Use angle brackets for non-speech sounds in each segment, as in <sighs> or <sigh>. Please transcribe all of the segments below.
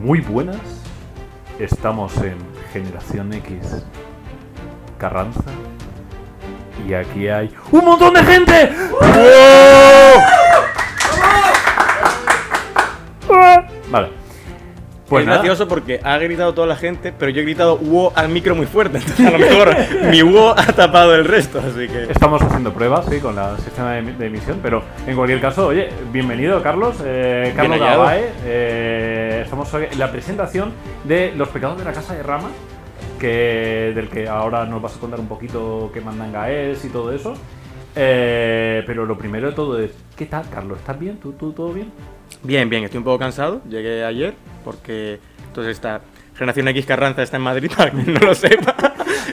Muy buenas. Estamos en Generación X Carranza. Y aquí hay ¡Un montón de gente! Vale. Pues es nada. gracioso porque ha gritado toda la gente, pero yo he gritado wow al micro muy fuerte. Entonces a lo mejor <laughs> mi wow ha tapado el resto, así que. Estamos haciendo pruebas, sí, con el sistema de, emisión, pero en cualquier caso, oye, bienvenido, Carlos. Eh, Carlos hallado. Gavae. Eh, estamos hoy en la presentación de Los pecados de la casa de Rama, que, del que ahora nos vas a contar un poquito qué mandanga es y todo eso. Eh, pero lo primero de todo es, ¿qué tal, Carlos? ¿Estás bien? ¿Tú, tú todo bien? Bien, bien, estoy un poco cansado. Llegué ayer porque entonces esta Generación X Carranza está en Madrid, <laughs> para quien no lo sepa.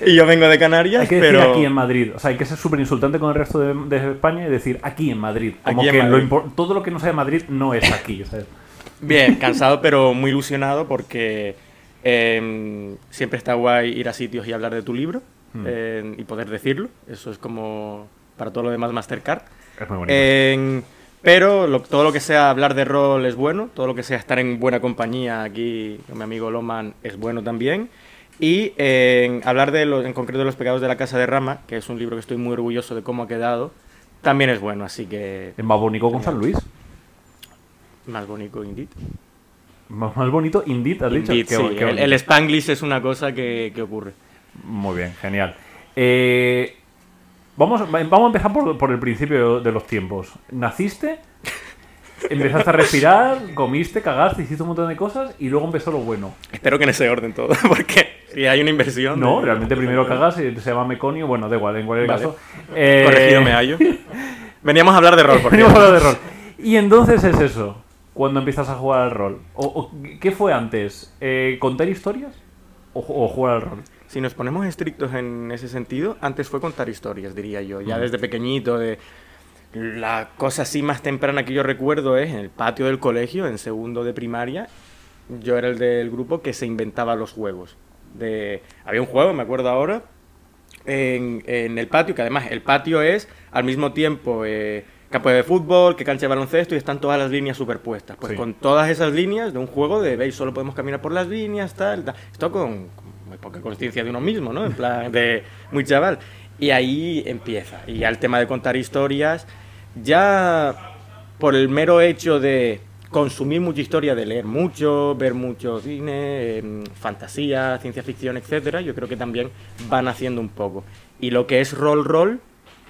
y yo vengo de Canarias, Hay que decir pero. aquí en Madrid. O sea, hay que ser súper insultante con el resto de, de España y decir aquí en Madrid. Como Aquí en que lo Madrid. impor- todo lo que no sea de Madrid no es aquí. ¿sabes? Bien, cansado, pero muy ilusionado porque eh, siempre está guay ir a sitios y hablar de tu libro Hmm. eh, y poder decirlo. Eso es como para todo lo demás Mastercard. Es muy bonito. En- pero lo- todo lo que sea hablar de rol es bueno, todo lo que sea estar en buena compañía aquí con mi amigo Loman es bueno también. Y en hablar de los, en concreto de los pecados de la casa de Rama, que es un libro que estoy muy orgulloso de cómo ha quedado, también es bueno, así que Es más bonito con San Luis. Más bonito indeed. Más, más bonito, Indeed, has dicho. Indeed, Qué sí, bo- qué el, el Spanglish es una cosa que, que ocurre. Muy bien, genial. Eh, vamos, va- vamos a empezar por, por el principio de los tiempos. ¿Naciste? <laughs> Empezaste a respirar, comiste, cagaste, hiciste un montón de cosas y luego empezó lo bueno. Espero que en ese orden todo, <laughs> porque si hay una inversión... No, de- realmente primero cagas y se llama meconio. Bueno, da igual, en cualquier Vale. caso. Eh, Corregido me hallo. <laughs> Veníamos a hablar de rol, por Venimos a hablar de rol. Y entonces es eso, cuando empiezas a jugar al rol. O, o- ¿Qué fue antes? Eh, ¿Contar historias o, ju- o jugar al rol? Si nos ponemos estrictos en ese sentido, antes fue contar historias, diría yo. Ya Mm. desde pequeñito, de la cosa así más temprana que yo recuerdo es en el patio del colegio, en segundo de primaria. Yo era el del grupo que se inventaba los juegos. De, había un juego, me acuerdo ahora, en, en el patio, que además el patio es al mismo tiempo eh, campo de fútbol, que cancha de baloncesto y están todas las líneas superpuestas. Pues Sí. con todas esas líneas de un juego de, veis, solo podemos caminar por las líneas, tal, tal. Esto con, con muy poca conciencia de uno mismo, ¿no? En plan de muy chaval. Y ahí empieza. Y ya el tema de contar historias, ya por el mero hecho de consumir mucha historia, de leer mucho, ver mucho cine, em, fantasía, ciencia ficción, etcétera, yo creo que también van haciendo un poco. Y lo que es rol rol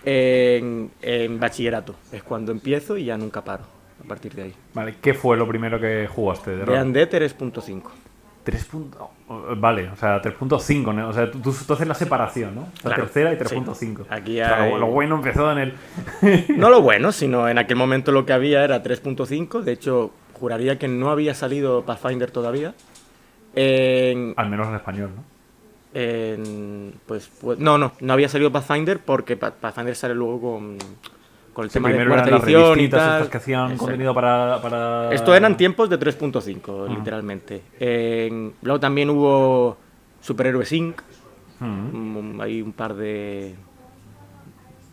en, en bachillerato es cuando empiezo y ya nunca paro a partir de ahí. Vale, ¿qué fue lo primero que jugaste de rol? Vean de 3.5. 3. punto- oh, Vale, o sea, 3.5, ¿no? O sea, tú, tú haces la separación, ¿no? La Claro, tercera y sí. 3.5. Aquí O sea, hay- lo, lo bueno empezó en el... <laughs> No lo bueno, sino en aquel momento lo que había era 3.5. De hecho, juraría que no había salido Pathfinder todavía. En, Al menos en español, ¿no? En- pues, pues- no, no, no había salido Pathfinder porque Pa- Pathfinder sale luego con, con el Sí, tema de cuarta las edición y tal. estas que hacían contenido para, para... Esto eran tiempos de 3.5, literalmente. En- luego también hubo Superhéroes Inc. Mm. Mm, Hay un par de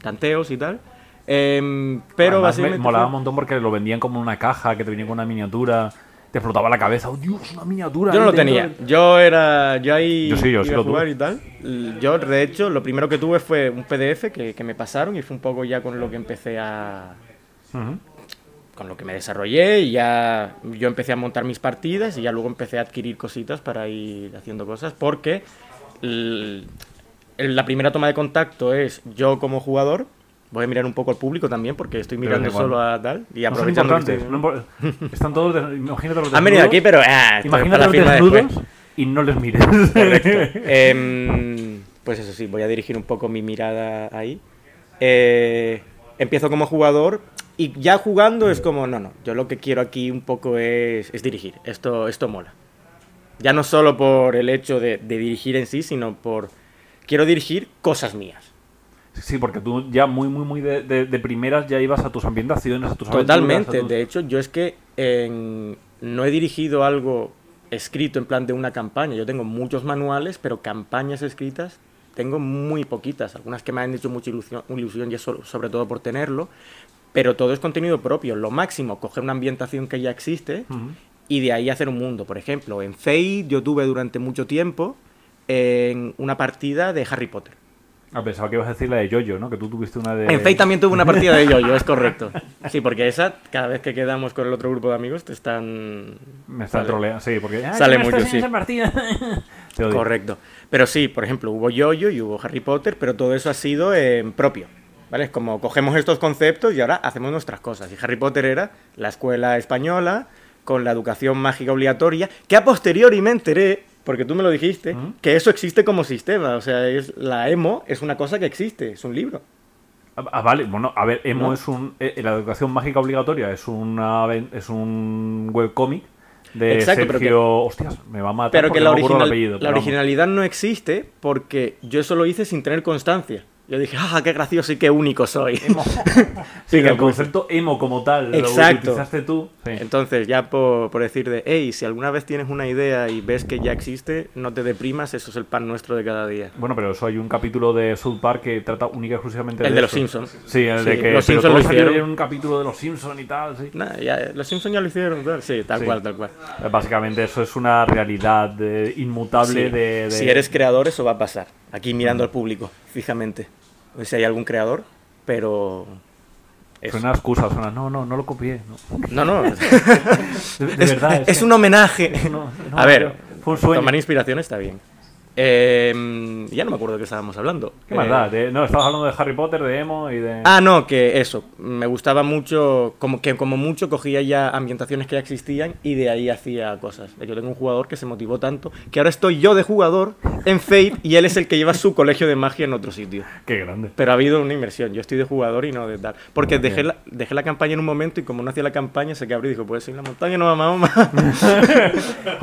tanteos y tal. Em, pero Además, me básicamente. molaba fue- un montón porque lo vendían como una caja que te venía con una miniatura. Te explotaba la cabeza. ¡Oh, Dios, una miniatura! Yo no lo tenía. del- Yo era. Yo ahí. Yo sí, yo sí lo jugar tuve. y tal. Yo, de hecho, lo primero que tuve fue un PDF que, que me pasaron y fue un poco ya con lo que empecé a. Con lo que me desarrollé y ya. Yo empecé a montar mis partidas y ya luego empecé a adquirir cositas para ir haciendo cosas porque. el- la primera toma de contacto es yo como jugador. Voy a mirar un poco al público también porque estoy mirando solo a tal. Y No son aprovechando que estoy- no Están todos... de- Imagínate los <laughs> Han venido aquí, pero. ah, Imagínate los desnudos después. y no les mires. <laughs> <laughs> Em, pues eso sí, voy a dirigir un poco mi mirada ahí. Eh, empiezo como jugador y ya jugando es como, no, no, yo lo que quiero aquí un poco es, es dirigir. Esto, esto mola. Ya no solo por el hecho de, de dirigir en sí, sino por... Quiero dirigir cosas mías. Sí, porque tú ya muy, muy, muy de, de- de primeras ya ibas a tus ambientaciones, a tus Totalmente. a tus- De hecho, yo es que en- no he dirigido algo escrito en plan de una campaña. Yo tengo muchos manuales, pero campañas escritas tengo muy poquitas. Algunas que me han hecho mucha ilusión, ilusión y eso sobre todo por tenerlo. Pero todo es contenido propio. Lo máximo, coger una ambientación que ya existe y de ahí hacer un mundo. Por ejemplo, en Fate yo tuve durante mucho tiempo en una partida de Harry Potter. Ah, pensaba que ibas a decir la de Jojo, ¿no? Que tú tuviste una de... En Fate también tuve una partida de yo-yo, es correcto. <laughs> Sí, porque esa, cada vez que quedamos con el otro grupo de amigos, te están... Me está Sale. troleando, sí, porque... "Ah, Sale ¿qué me mucho, sí. esa partida?". <laughs> Te odio. Correcto. Pero sí, por ejemplo, hubo yo-yo y hubo Harry Potter, pero todo eso ha sido en propio. ¿Vale? Es como cogemos estos conceptos y ahora hacemos nuestras cosas. Y Harry Potter era la escuela española con la educación mágica obligatoria, que a posteriori me enteré, porque tú me lo dijiste, ¿Mm? que eso existe como sistema. O sea, es la emo es una cosa que existe, es un libro. Ah, ah, vale, bueno, a ver, Emo ¿No? es un... eh, la educación mágica obligatoria es, una, es un webcómic de Exacto, pero. Hostias, me va a matar Pero que la, original- apellido, la pero vamos. originalidad no existe porque yo eso lo hice sin tener constancia. Yo dije, ¡ah, qué gracioso y qué único soy! <laughs> <laughs> Sí, que el concepto emo como tal Exacto. lo utilizaste tú. Sí. Entonces, ya por, por decir de, hey, si alguna vez tienes una idea y ves que ya existe, no te deprimas, eso es el pan nuestro de cada día. Bueno, pero eso hay un capítulo de South Park que trata única y exclusivamente El de de los eso. Simpsons. Sí, el de que los pero Simpsons lo hicieron. en un capítulo de los Simpsons y tal, sí. Nah, ya, los Simpsons ya lo hicieron, tal. sí, tal cual, tal cual. Básicamente eso es una realidad eh, inmutable de, de- Si eres creador, eso va a pasar. Aquí mirando al público, fijamente. No sé si hay algún creador, pero... eso. Suena excusa, suena, no, no, no lo copié. No. <laughs> No, no. <laughs> De, de es, verdad. es que- un homenaje. no, no, a ver, fue un sueño. tomar inspiración está bien. Eh, ya no me acuerdo de qué estábamos hablando. ¿Qué más Eh, da? De- no, estabas hablando de Harry Potter, de emo y de... Ah, no, que eso. Me gustaba mucho, como que como mucho cogía ya ambientaciones que ya existían y de ahí hacía cosas. Yo tengo un jugador que se motivó tanto que ahora estoy yo de jugador en Fate y él es el que lleva su colegio de magia en otro sitio. Qué grande. Pero ha habido una inversión. Yo estoy de jugador y no de tal. Porque Muy dejé bien. la, dejé la campaña en un momento y como no hacía la campaña, se cabró y dijo, pues en la montaña no mamá, mamá.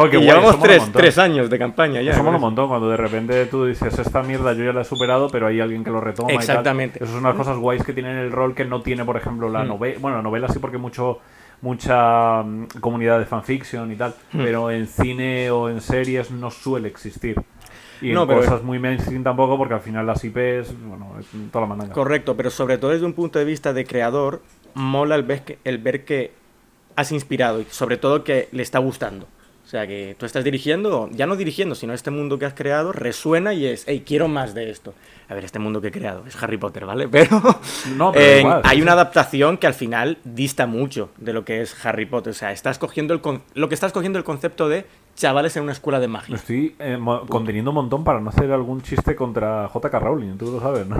Qué y guay, llevamos tres, tres años de campaña ya. Con un montón cuando de repente tú dices, esta mierda yo ya la he superado, pero hay alguien que lo retoma. y tal. Exactamente. Eso es unas cosas guays que tienen el rol que no tiene, por ejemplo, la Mm. novela. Bueno, la novela sí porque mucho mucha mm, comunidad de fanfiction y tal, Mm. pero en cine o en series no suele existir. Y No, en pero- cosas muy mainstream tampoco, porque al final las IPs, bueno, es toda la mandanga. Correcto, pero sobre todo desde un punto de vista de creador, mola el ver que, el ver que has inspirado y sobre todo que le está gustando. O sea, que tú estás dirigiendo, ya no dirigiendo, sino este mundo que has creado resuena y es, hey, quiero más de esto. A ver, este mundo que he creado es Harry Potter, ¿vale? <laughs> Pero, No, pero eh, igual, hay sí, una adaptación que al final dista mucho de lo que es Harry Potter. O sea, estás cogiendo el con- lo que estás cogiendo el concepto de chavales en una escuela de magia. estoy eh, mo- conteniendo un montón para no hacer algún chiste contra JK Rowling, tú lo sabes, ¿no?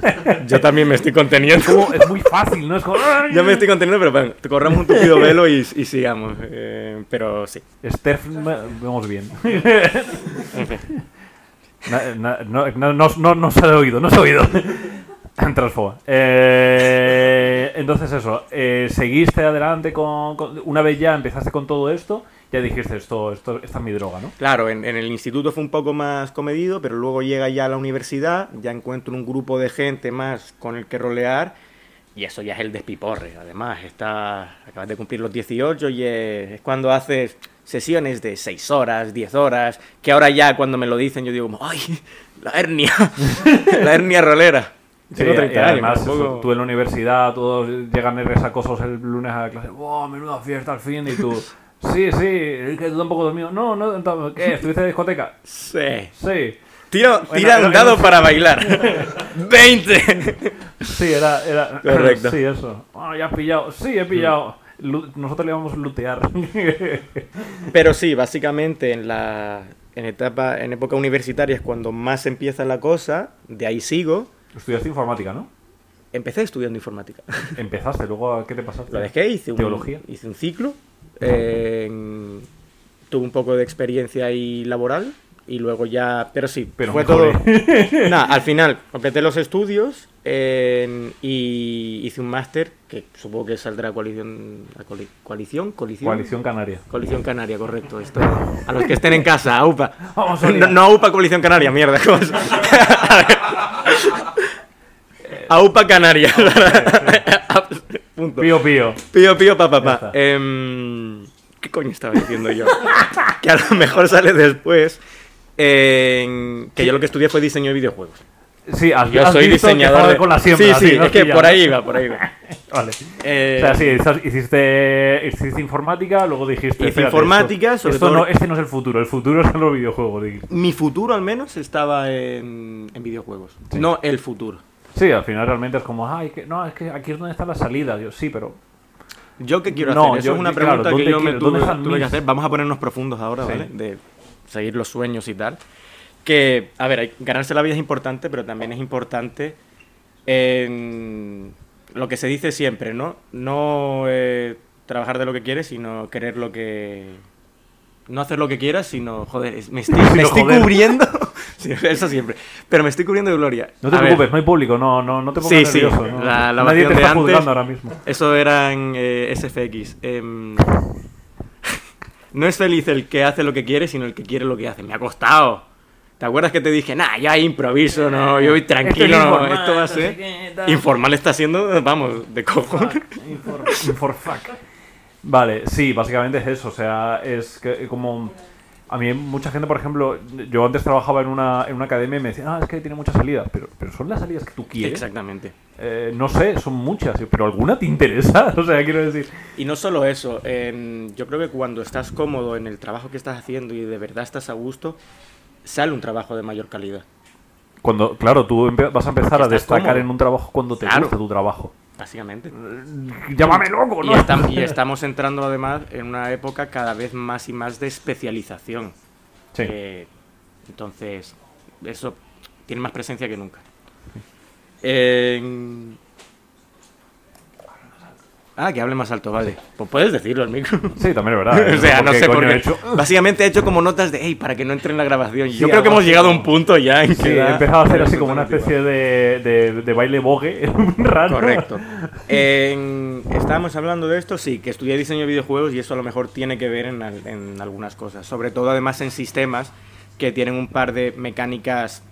<laughs> Yo también me estoy conteniendo. Como- es muy fácil, ¿no? Es como... <laughs> Yo me estoy conteniendo, pero bueno, te corramos un tupido velo y, y sigamos. Eh, pero sí. Steph, vamos bien. <laughs> Na- na- no, no, no, no, no se ha oído, no se ha oído. <laughs> Transfoba. Eh, entonces eso, eh, seguiste adelante con, con- Una vez ya empezaste con todo esto, ya dijiste esto, esto esta es mi droga, ¿no? Claro, en, en el instituto fue un poco más comedido, pero luego llega ya a la universidad, ya encuentro un grupo de gente más con el que rolear, y eso ya es el despiporre. Además, está, acabas de cumplir los 18 y es, es cuando haces sesiones de 6 horas, 10 horas, que ahora ya cuando me lo dicen yo digo ¡ay! La hernia, <laughs> la hernia rolera. Tengo Sí, 30 y años, además, tampoco- eso, tú en la universidad, todos llegan resacosos el lunes a la clase, ¡wow! Menuda fiesta al fin, y tú, <laughs> sí, sí, es que tú tampoco dormido. No, no, ¿qué? ¿Estuviste en discoteca? Sí. Sí. Tira, Bueno, tira un dado para bailar. <laughs> 20. Sí, era. era Correcto. <laughs> Sí, eso. Ah, ya has pillado. Sí, he pillado. Nosotros le vamos a lootear. Pero sí, básicamente en la en etapa en época universitaria es cuando más empieza la cosa, de ahí sigo. Estudiaste informática, ¿no? Empecé estudiando informática. <laughs> Empezaste, luego ¿a ¿qué te pasaste? Lo dejé, hice un, Teología. hice un ciclo, eh, en- tuve un poco de experiencia ahí laboral y luego ya, pero sí, Pero fue todo. mejoré. Nada, al final completé los estudios eh, y hice un máster que supongo que saldrá coalición, a coali- coalición, coalición, Coalición Canaria. Coalición Canaria, correcto. Esto, a los que estén en casa, AUPA. Vamos a no, no AUPA Coalición Canaria, mierda. <laughs> A ver. AUPA Canaria. <laughs> Punto. Pío, pío. Pío, pío, pa, pa, pa. Em, ¿Qué coño estaba diciendo yo? <laughs> que a lo mejor sale después. que yo lo que estudié fue diseño de videojuegos. Sí, has, Yo has soy diseñador de... con la siembra. sí, así, sí, es que por ahí va, por ahí va. <laughs> Vale. Eh, O sea, sí, hiciste, hiciste informática, luego dijiste. Hice informática, esto, sobre esto todo- no, este no es el futuro, el futuro son los videojuegos. Mi futuro al menos estaba en, en videojuegos, Sí. no el futuro. Sí, al final realmente es como, ay, que, no, es que aquí es donde está la salida. Yo, sí, pero. ¿Yo qué quiero No, hacer? Eso yo- es una claro, pregunta que ¿dónde yo me tuve, que hacer. Vamos a ponernos profundos ahora, Sí. ¿vale? De seguir los sueños y tal. Que, a ver, ganarse la vida es importante, pero también es importante en lo que se dice siempre, ¿no? No eh, trabajar de lo que quieres, sino querer lo que... No hacer lo que quieras, sino, joder, es- me <laughs> estoy, me estoy joder. cubriendo... <laughs> Sí, eso siempre. Pero me estoy cubriendo de gloria. No te A ver, preocupes, no hay público, no, no, no te pongas Sí, sí, nervioso. ¿no? la- la Nadie te de está antes- juzgando ahora mismo. Eso era en eh, SFX. Em, <laughs> no es feliz el que hace lo que quiere, sino el que quiere lo que hace. Me ha costado. ¿Te acuerdas que te dije, nah, ya improviso, no, yo voy tranquilo, Esto es no, informal, esto va a ser... Informal está siendo, vamos, de cojones. Infor, inforfac. Vale, sí, básicamente es eso. O sea, es que como. A mí mucha gente, por ejemplo, yo antes trabajaba en una, en una academia y me decían, ah, es que tiene muchas salidas, pero, pero son las salidas que tú quieres. Exactamente. Eh, no sé, son muchas, pero ¿alguna te interesa? <laughs> O sea, quiero decir... Y no solo eso, yo creo que cuando estás cómodo en el trabajo que estás haciendo y de verdad estás a gusto, sale un trabajo de mayor calidad. Cuando, claro, tú vas a empezar a destacar cómodo. en un trabajo cuando te Claro. gusta tu trabajo. Básicamente. Llámame loco, ¿no? Y, estam- y estamos entrando además en una época cada vez más y más de especialización. Sí. Eh, entonces, eso tiene más presencia que nunca. En- Ah, que hable más alto, vale. Pues puedes decirlo al micro. Sí, también es verdad. <laughs> o sea, no sé por qué. he hecho. <laughs> Básicamente he hecho como notas de, hey, para que no entre en la grabación. Sí, Yo creo que hemos llegado a un punto ya en que Sí, he empezado a hacer así como una especie de, de, de baile bogue <laughs> raro. Correcto. Estábamos hablando de esto, sí, que estudié diseño de videojuegos y eso a lo mejor tiene que ver en, en algunas cosas. Sobre todo además en sistemas que tienen un par de mecánicas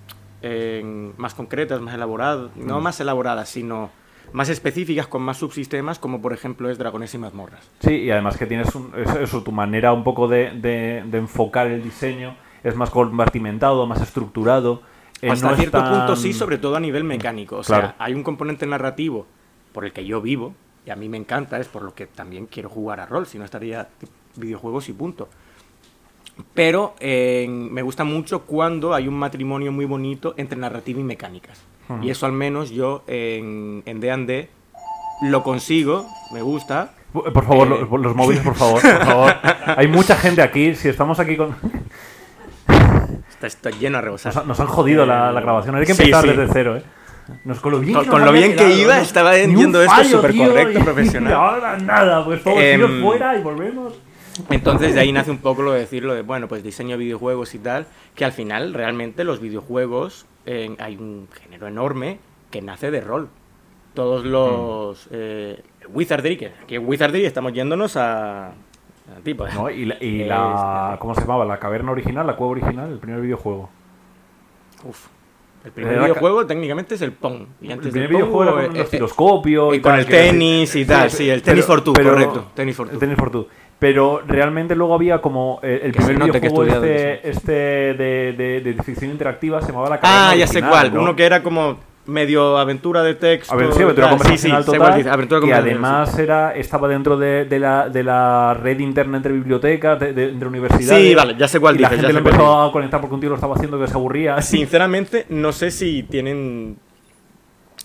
eh, más concretas, más elaboradas, no Mm. más elaboradas, sino más específicas con más subsistemas, como por ejemplo es Dragones y Mazmorras. Sí, y además que tienes un- eso, tu manera un poco de, de- de enfocar el diseño es más compartimentado, más estructurado. eh, Hasta no cierto tan- punto sí, sobre todo a nivel mecánico. O Claro. sea, hay un componente narrativo por el que yo vivo, y a mí me encanta, es por lo que también quiero jugar a rol, si no estaría videojuegos y punto. Pero eh, me gusta mucho cuando hay un matrimonio muy bonito entre narrativa y mecánicas. Y eso al menos yo en D&D lo consigo, me gusta. Por favor, Eh. los, los móviles, por favor, por favor. <laughs> Hay mucha gente aquí, si estamos aquí con... Está, está lleno a rebosar. Nos, nos han jodido la, la grabación, hay que Sí, empezar sí. desde cero, ¿eh? Nos, con lo bien Con- que, con lo bien que iba, ¿no? estaba yendo esto súper tío, correcto, y- profesional. Y ahora nada, pues todos Em, tiros fuera y volvemos. Entonces de ahí nace un poco lo de decirlo de, bueno, pues diseño de videojuegos y tal, que al final realmente los videojuegos, eh, hay un género enorme que nace de rol. Todos los... eh, Wizardry, que aquí en Wizardry estamos yéndonos a... tipo, ¿no? Y, la, y <laughs> la- ¿Cómo se llamaba? La caverna original, la cueva original, el primer videojuego. Uf. El primer Era ca- videojuego técnicamente es el Pong. Y el antes primer del Pong, videojuego era eh, con un eh, y y, con tal, el tenis y tal, sí, el tenis for two, correcto, tenis for el tenis for two. Pero realmente luego había como eh, el se primer videojuego este, este de, de, de ficción interactiva se llamaba la caverna Ah, ya sé cuál. ¿no? Uno que era como medio aventura de texto. A ver, sí, aventura conversacional sí, sí, total, aventura conversacional, además era, estaba dentro de, de la, de la red interna entre bibliotecas, de, de- entre universidades. Sí, vale, ya sé cuál y la dices, gente ya lo empezó a conectar porque un tío lo estaba haciendo que se aburría. Sinceramente, no sé si tienen.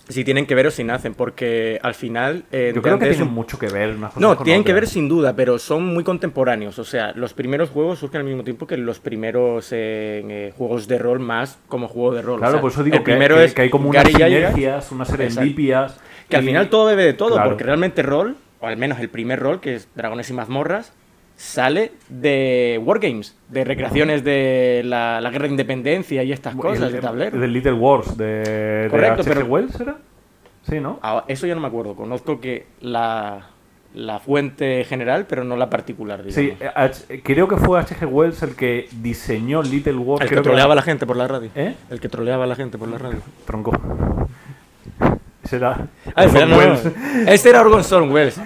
Si tienen que ver o si nacen, porque al final. eh, Yo creo que tienen mucho que ver. unas cosas No, tienen que ver sin duda, pero son muy contemporáneos. O sea, los primeros juegos surgen al mismo tiempo que los primeros eh, eh, juegos de rol más como juego de rol. Claro, O sea, por eso digo el que, primero que- es que hay como unas sinergias, unas serendipias. que al final todo bebe de todo, Claro. porque realmente rol, o al menos el primer rol, que es Dragones y Mazmorras, sale de Wargames, de recreaciones de la, la Guerra de Independencia y estas cosas el- de tablero. Del Little Wars de, de Correcto, H.G. pero- Wells, ¿era? Sí, ¿no? Ah, eso yo no me acuerdo, conozco que la, la fuente general, pero no la particular, digamos. Sí, eh, H- creo que fue H.G. Wells el que diseñó Little Wars. el que troleaba a era- la gente por la radio. ¿Eh? El que troleaba a la gente por la radio. Tronco. <laughs> Ese era. Ah, espera, Orson no, no. Welles. Este era Orgon Wells.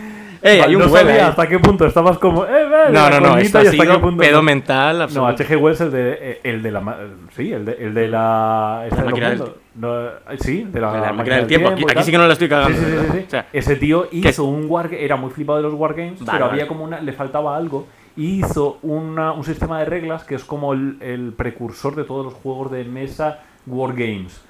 ¡Eh, hay un no sabía hasta qué punto estabas como. ¡Eh, No, la no, no, esto ha sido pedo no. mental No. H.G. Wells, el de, eh, el de la. Sí, el de, el de la. los máquina del. No, eh, sí, de la, la máquina del tiempo. Aquí, sí que no la estoy cagando. Sí, sí, sí, Ese tío que- hizo un war era muy flipado de los wargames, Vale, pero vale. había como una, le faltaba algo y hizo una- un sistema de reglas que es como el, el precursor de todos los juegos de mesa wargames,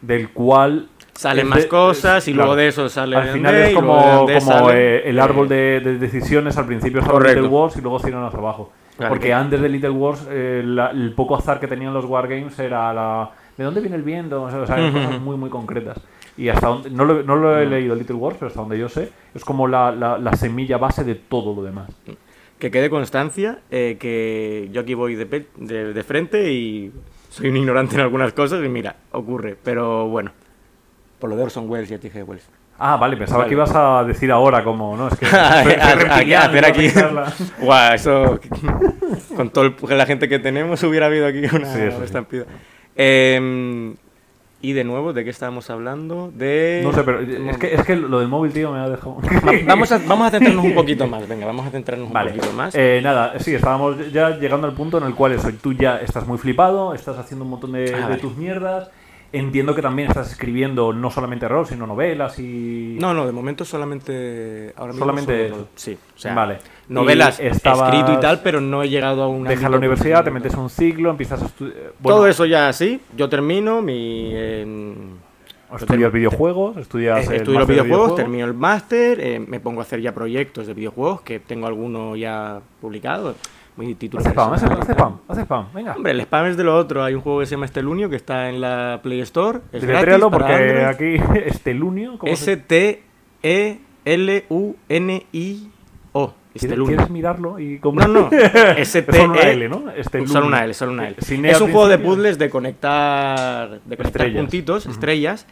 del cual Salen más cosas y claro. luego de eso sale al final es como, de como sale, eh, el árbol eh, de, de decisiones al principio estaba Correcto. Little Wars y luego se iban hacia abajo. Claro, Porque que- antes de Little Wars eh, la- el poco azar que tenían los wargames era la ¿de dónde viene el viento? O sea, o sea, Ujú. cosas muy muy concretas. Y hasta donde, no lo, no lo he leído Little Wars, pero hasta donde yo sé, es como la, la, la semilla base de todo lo demás. Que quede constancia eh, que yo aquí voy de, pe- de, de frente y soy un ignorante en algunas cosas y mira, ocurre. Pero bueno, por lo de Orson Welles y H.G. Wells. Ah, vale, pensaba Vale. que ibas a decir ahora como, ¿no? Es que <laughs> A- a- a- reptiliano, hacer a aquí. <laughs> Guau, eso. <laughs> Con toda la gente que tenemos hubiera habido aquí una, Sí, una sí. estampida. Em, y de nuevo, ¿de qué estábamos hablando? De. No sé, pero es que, es que lo del móvil, tío, me ha dejado... Va- Vamos a, vamos a centrarnos un poquito más, venga, vamos a centrarnos Vale. un poquito más. Eh, nada, sí, estábamos ya llegando al punto en el cual eso, tú ya estás muy flipado, estás haciendo un montón de, Ah, de vale. tus mierdas. Entiendo que también estás escribiendo no solamente rol, sino novelas y. No, no, de momento solamente. Ahora mismo Solamente solo-. Sí, o sea, Vale. novelas estabas- escrito y tal, pero no he llegado a una. Dejas la universidad, te metes a un ciclo, empiezas a estudiar. Todo eso ya sí, yo termino mi. em, Estudias videojuegos, estudias. el estudio los videojuegos, termino el máster, eh, me pongo a hacer ya proyectos de videojuegos, que tengo alguno ya publicado. Muy títulos Haz spam, haz spam, haz spam, venga. Hombre, el spam es de lo otro. Hay un juego que se llama Estelunio que está en la Play Store. Es gratis para porque Android. aquí <laughs> Estelunio. ¿cómo se- E S-T-E-L-U-N-I-O. ¿Quieres, Estelunio. quieres mirarlo? Y cómo- No, no. <laughs> ST solo una L, ¿no? Estelunio. Solo una L, solo una L. E Es un juego de puzzles de conectar, de conectar Estrellas. puntitos, estrellas.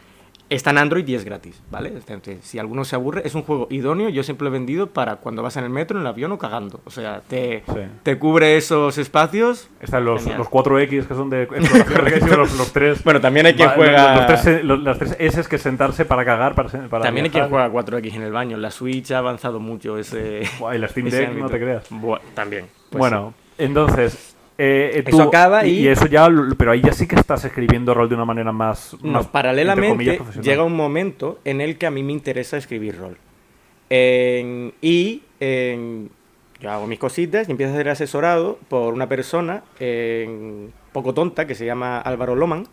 Está en Android y es gratis, ¿vale? Entonces, si alguno se aburre, es un juego idóneo. Yo siempre lo he vendido para cuando vas en el metro, en el avión o cagando. O sea, te, Sí. te cubre esos espacios. Están los, los 4X que son de exploración, los, los tres. Bueno, también hay quien Va- juega. Los, tres, las tres S que sentarse para cagar, para, para También hay quien juega 4X en el baño. La Switch ha avanzado mucho ese. Buah, y la Steam <laughs> Deck, no te creas. Buah, también. Pues bueno, entonces. Eh, eh, Eso acaba y- eso ya. Pero ahí ya sí que estás escribiendo rol de una manera más. No, más, entre paralelamente comillas, llega un momento en el que a mí me interesa escribir rol. En- y en- yo hago mis cositas y empiezo a ser asesorado por una persona en- poco tonta que se llama Álvaro Loman,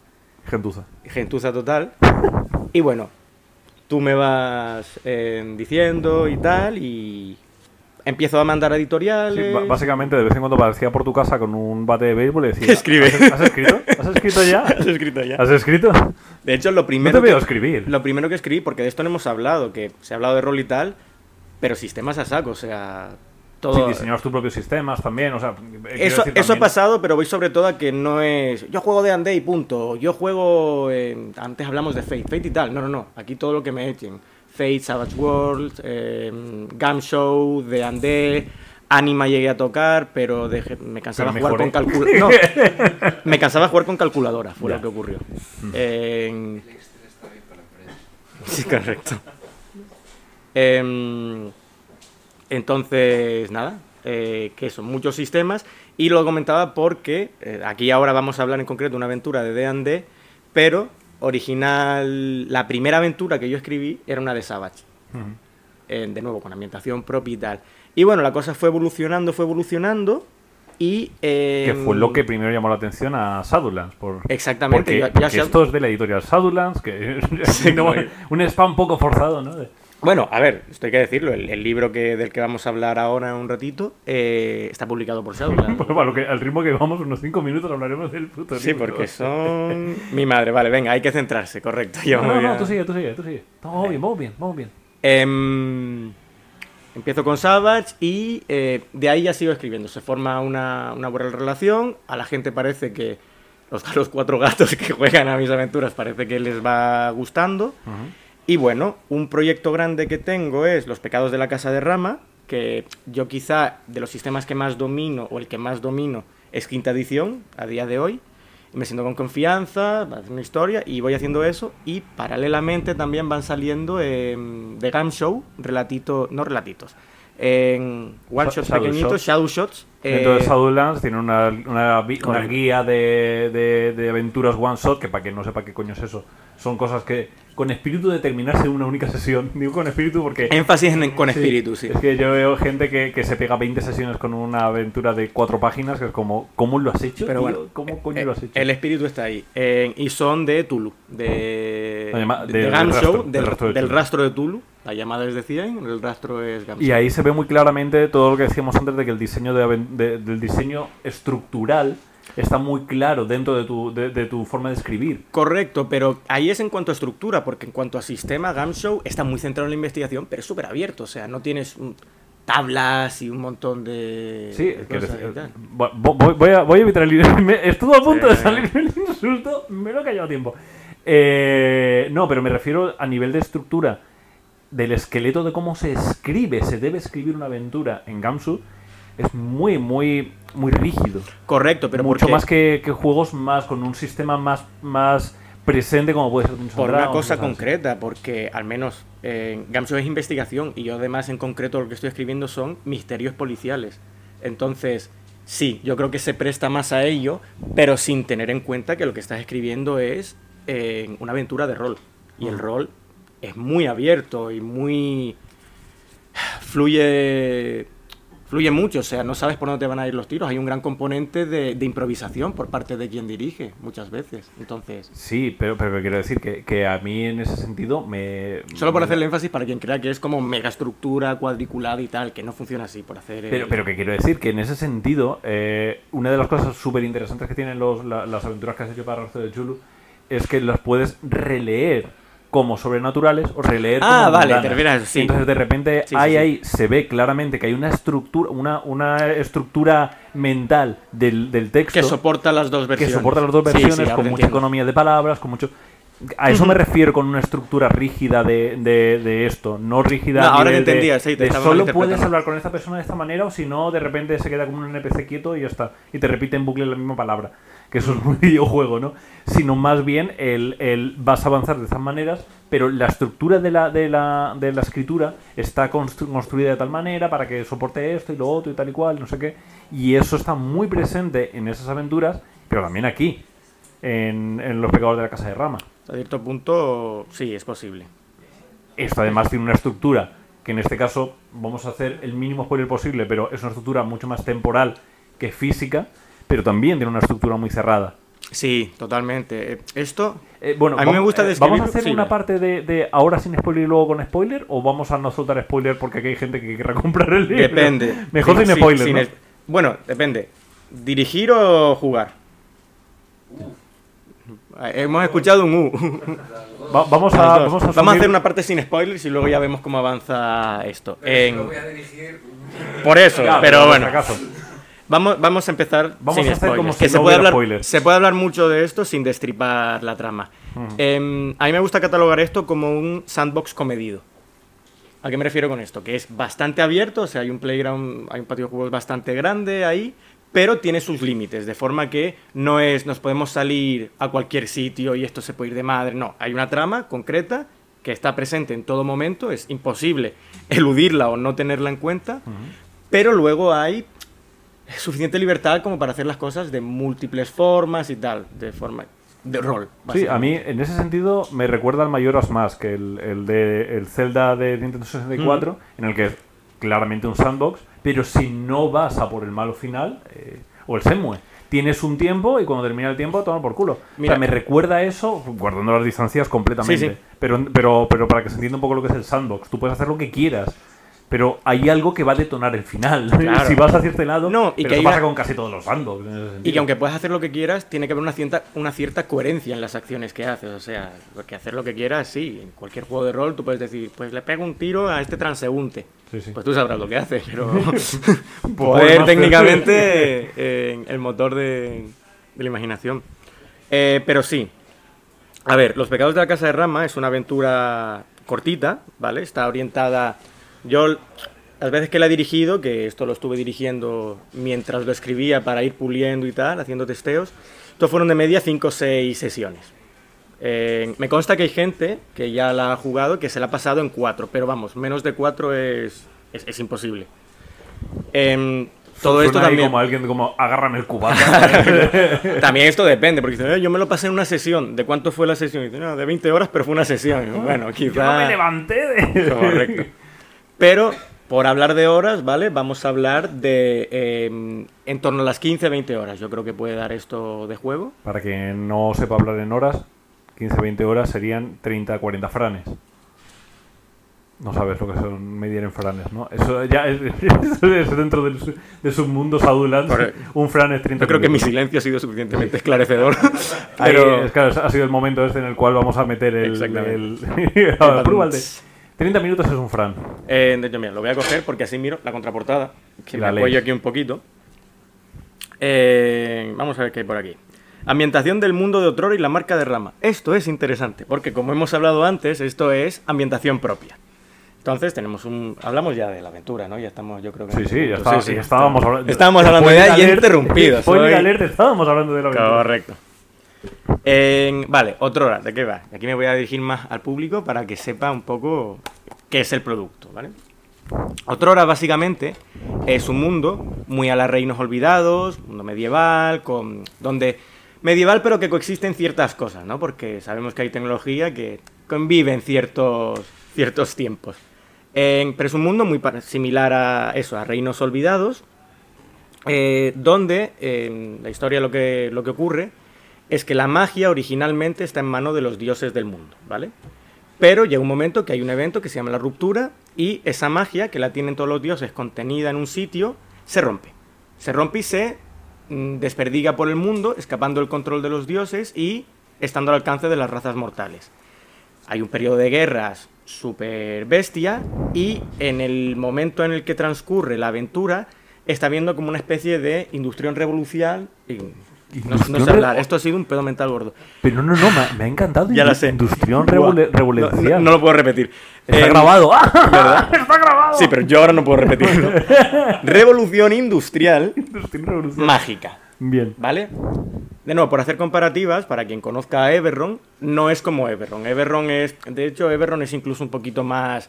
Gentuza. gentuza total. <laughs> Y bueno, tú me vas eh, diciendo y tal y empiezo a mandar a Sí, editoriales. ba- básicamente, de vez en cuando aparecía por tu casa con un bate de béisbol y decía: Escribe. ¿Has, has escrito? ¿Has escrito ya? <laughs> Has escrito ya. ¿Has escrito? De hecho, lo No primero te veo que- escribir. Lo primero que escribí, porque de esto no hemos hablado, que se ha hablado de rol y tal, pero sistemas a saco, o sea, Sí, todo... diseñabas tus propios sistemas también, o sea... quiero eso, decir eso ha también- pasado, pero voy sobre todo a que no es... Yo juego de Ande y punto. Yo juego... en- Antes hablamos de Fate. Fate y tal. No, no, no. Aquí todo lo que me echen. Fate, Savage World, eh, Gam Show, de Ande... Anima llegué a tocar, pero dejé- me cansaba Pero jugar con calculadora. No, <laughs> me cansaba jugar con calculadora, fue Ya. lo que ocurrió. Sí, correcto. Em, entonces, nada, eh, que son muchos sistemas. Y lo comentaba porque eh, aquí ahora vamos a hablar en concreto de una aventura de D&D, pero original, la primera aventura que yo escribí era una de Savage. Eh, de nuevo, con ambientación propia y tal. Y bueno, la cosa fue evolucionando, fue evolucionando. Y. Que em, fue lo que primero llamó la atención a Shadowlands. Por, Exactamente. Porque, ya- ya porque esto es de la editorial Shadowlands, que <laughs> Sí, no, un spam poco forzado, ¿no? Bueno, a ver, esto hay que decirlo, el, el libro que, del que vamos a hablar ahora en un ratito eh, está publicado por Shadowlands. <laughs> Pues, bueno, que al ritmo que vamos, unos 5 minutos hablaremos del puto Sí, libro. porque son... <laughs> Mi madre, vale, venga, hay que centrarse, correcto. yo No, no, voy no, a- tú sigue, tú sigue, tú sigue. Vamos bien, vamos bien, vamos bien. Em, empiezo con Savage y eh, de ahí ya sigo escribiendo. Se forma una, una buena relación. A la gente parece que los, <laughs> los cuatro gatos que juegan a mis aventuras parece que les va gustando. Ujú. Y bueno, un proyecto grande que tengo es Los pecados de la casa de Rama, que yo quizá de los sistemas que más domino o el que más domino es quinta edición a día de hoy. Me siento con confianza, va a hacer una historia y voy haciendo eso y paralelamente también van saliendo eh, de Game Show relatitos, no relatitos, en one shots Shadow pequeñitos, Shots. shadow shots. Dentro de eh, Shadowlands tiene una, una, guía de, de- de aventuras one shot, que para quien no sepa qué coño es eso, son cosas que con espíritu de terminarse en una única sesión. <laughs> Digo con espíritu porque... énfasis en, con Sí, espíritu, sí. Es que yo veo gente que, que se pega 20 sesiones con una aventura de cuatro páginas, que es como, ¿cómo lo has hecho? Pero tío? bueno, ¿Cómo coño Eh, lo has hecho? El espíritu está ahí. Eh, y son de Tulu, de, La llama- de, del de Game rastro, Show, del rastro de del Tulu. rastro de Tulu. La llamada les decían, el rastro es Game Y Show. ahí se ve muy claramente todo lo que decíamos antes de que el diseño de- del diseño estructural está muy claro dentro de tu, de, de tu forma de escribir. Correcto, pero ahí es en cuanto a estructura, porque en cuanto a sistema, Game Show está muy centrado en la investigación, pero es súper abierto. O sea, no tienes tablas y un montón de. Sí, que cosas des- y tal. vo- vo- voy, a, voy a evitar el <laughs> me- Estuvo a punto de Sí. salirme el insulto, me lo he callado a tiempo. Eh, no, pero me refiero a nivel de estructura del esqueleto de cómo se escribe, se debe escribir una aventura en Gamsu, es muy, muy, muy rígido. Correcto, pero Mucho porque- más que, que juegos más con un sistema más, más presente como puede ser Por una cosa concreta, porque al menos en Gamso es investigación y yo además en concreto lo que estoy escribiendo son misterios policiales. Entonces, sí, yo creo que se presta más a ello, pero sin tener en cuenta que lo que estás escribiendo es eh, una aventura de rol. Y el Mm. rol es muy abierto y muy... <sighs> fluye... Fluye mucho, o sea, no sabes por dónde te van a ir los tiros. Hay un gran componente de, de improvisación por parte de quien dirige, muchas veces. Entonces, Sí, pero, pero quiero decir que, que a mí en ese sentido me... Solo por hacerle énfasis para quien crea que es como mega estructura cuadriculada y tal, que no funciona así, por hacer... Pero, pero que quiero decir que en ese sentido, eh, una de las cosas súper interesantes que tienen los, la- las aventuras que has hecho para Rastro de Chulu es que las puedes releer como sobrenaturales o releer Ah, como vale, te refieres sí. Entonces de repente Sí, sí, hay sí. ahí, se ve claramente que hay una estructura, una, una estructura mental del, del texto que soporta las dos que versiones. soporta las dos versiones con mucha economía de palabras, con mucho... A eso me refiero con una estructura rígida de, de- de esto, no rígida No, ahora te entendía, sí, te de solo puedes hablar con esta persona de esta manera o si no, de repente se queda como un NPC quieto y ya está. Y te repite en bucle la misma palabra. Que eso es un <laughs> videojuego, ¿no? Sino más bien el, el vas a avanzar de estas maneras, pero la estructura de la, de la, de la escritura está constru- construida de tal manera para que soporte esto y lo otro y tal y cual, no sé qué. Y eso está muy presente en esas aventuras, pero también aquí, en, en Los Pecadores de la Casa de Rama. A cierto punto, sí, es posible. Esto además tiene una estructura que en este caso vamos a hacer el mínimo spoiler posible, pero es una estructura mucho más temporal que física, pero también tiene una estructura muy cerrada. Sí, totalmente. Eh, Esto, Eh, bueno, A mí me gusta eh, describir- ¿Vamos a hacer sí, una parte de, de ahora sin spoiler y luego con spoiler? ¿O vamos a no soltar spoiler porque aquí hay gente que querrá <laughs> comprar el libro? depende. Mejor Sí, sin sí, spoiler, sin ¿no? es- Bueno, depende. ¿Dirigir o jugar? Eh, Hemos escuchado un U. Va- vamos, a, vamos a Vamos a hacer una parte sin spoilers y luego ya vemos cómo avanza esto. Pero si En- lo voy a dirigir. Por eso, Claro, pero bueno. Si. Vamos, vamos a empezar Vamos sin a hacer spoilers, como si que se, no puede hablar, spoilers. se puede hablar mucho de esto sin destripar la trama. Em, a mí me gusta catalogar esto como un sandbox comedido. ¿A qué me refiero con esto? Que es bastante abierto, o sea, hay un playground, hay un patio de juegos bastante grande ahí, pero tiene sus límites, de forma que no es nos podemos salir a cualquier sitio y esto se puede ir de madre, no, hay una trama concreta que está presente en todo momento, es imposible <laughs> eludirla o no tenerla en cuenta, pero luego hay <laughs> suficiente libertad como para hacer las cosas de múltiples formas y tal, de forma de rol. Sí, a mí en ese sentido me recuerda al Mayoras más que el, el de el Zelda de Nintendo 64, en el que es claramente un sandbox, pero si no vas a por el malo final, eh, o el Semue, tienes un tiempo y cuando termina el tiempo, toma por culo. Mira. o sea, me recuerda eso, guardando las distancias completamente, Sí, sí. Pero, pero, pero para que se entienda un poco lo que es el sandbox, tú puedes hacer lo que quieras. Pero hay algo que va a detonar el final. <laughs> Claro. si vas hacia este lado, No, y pero que eso pasa una- con casi todos los ese Y que aunque puedas hacer lo que quieras, tiene que haber una cierta, una cierta coherencia en las acciones que haces. O sea, porque hacer lo que quieras, sí. En cualquier juego de rol tú puedes decir, pues le pego un tiro a este transeúnte. Sí, sí. Pues tú sabrás lo que haces, pero <laughs> Poder técnicamente eh, el motor de, de la imaginación. Eh, pero sí. A ver, Los Pecados de la Casa de Rama es una aventura cortita, ¿vale? Está orientada... Yo, las veces que la he dirigido, que esto lo estuve dirigiendo mientras lo escribía para ir puliendo y tal, haciendo testeos, esto fueron de media 5 o 6 sesiones. Eh, me consta que hay gente que ya la ha jugado, que se la ha pasado en 4, pero vamos, menos de 4 es es, es imposible. Em, todo esto Suena también... como alguien como agárrame el cubata. <laughs> También esto depende, porque dice, "Eh, yo me lo pasé en una sesión. ¿De cuánto fue la sesión? Y dice, no, de 20 horas, pero fue una sesión. Bueno, quizá... <laughs> Yo no me levanté de... Correcto. Pero, por hablar de horas, ¿vale? Vamos a hablar de eh, en torno a las 15 20 horas. Yo creo que puede dar esto de juego. Para quien no sepa hablar en horas, 15-20 horas serían 30-40 franes. No sabes lo que son medir en franes, ¿no? Eso ya es, <laughs> dentro del de submundos adulants. Correcto. Un fran es 30 Yo creo que mi silencio ha sido suficientemente esclarecedor. Ahí, pero es, claro, ha sido el momento este en el cual vamos a meter el... Exactamente. el, <laughs> pruébate. 30 minutos es un fran. Eh, de hecho, mira, lo voy a coger porque así miro la contraportada, que me apoyo aquí un poquito. Eh, vamos a ver qué hay por aquí. Ambientación del mundo de Otrora y la marca de Rama. Esto es interesante, porque como hemos hablado antes, esto es ambientación propia. Entonces tenemos un... Hablamos ya de la aventura, ¿no? Ya estamos, yo creo que... Sí, sí, ya, Sí, sí. ya estábamos hablando. Estábamos hablando Spoiler ya y alert, interrumpidos. Spoiler alert, estábamos hablando de la aventura. Correcto. En- vale, Otrora, ¿de qué va? Aquí me voy a dirigir más al público para que sepa un poco qué es el producto, ¿vale? Otrora básicamente es un mundo muy a la Reinos Olvidados, mundo medieval, con donde medieval pero que coexisten ciertas cosas, ¿no? Porque sabemos que hay tecnología que convive en ciertos, ciertos tiempos. Pero es un mundo muy similar a eso, a Reinos Olvidados, eh, donde la historia lo que, lo que ocurre es que la magia originalmente está en manos de los dioses del mundo, ¿vale? Pero llega un momento que hay un evento que se llama la ruptura y esa magia que la tienen todos los dioses contenida en un sitio se rompe. Se rompe y se mm, desperdiga por el mundo, escapando del control de los dioses y estando al alcance de las razas mortales. Hay un periodo de guerras super bestia y en el momento en el que transcurre la aventura está viendo como una especie de industrión revolucional no, no sé hablar, esto ha sido un pedo mental gordo. Pero no, no, me, me ha encantado. Ya la sé. Industrión revole- No, no- no lo puedo repetir. Está Em, grabado. <laughs> ¿verdad? Está grabado. Sí, pero yo ahora no puedo repetirlo. <laughs> Revolución industrial mágica. Bien. ¿Vale? De nuevo, por hacer comparativas, para quien conozca a Everron, no es como Everron. Everron es, de hecho, Everron es incluso un poquito más,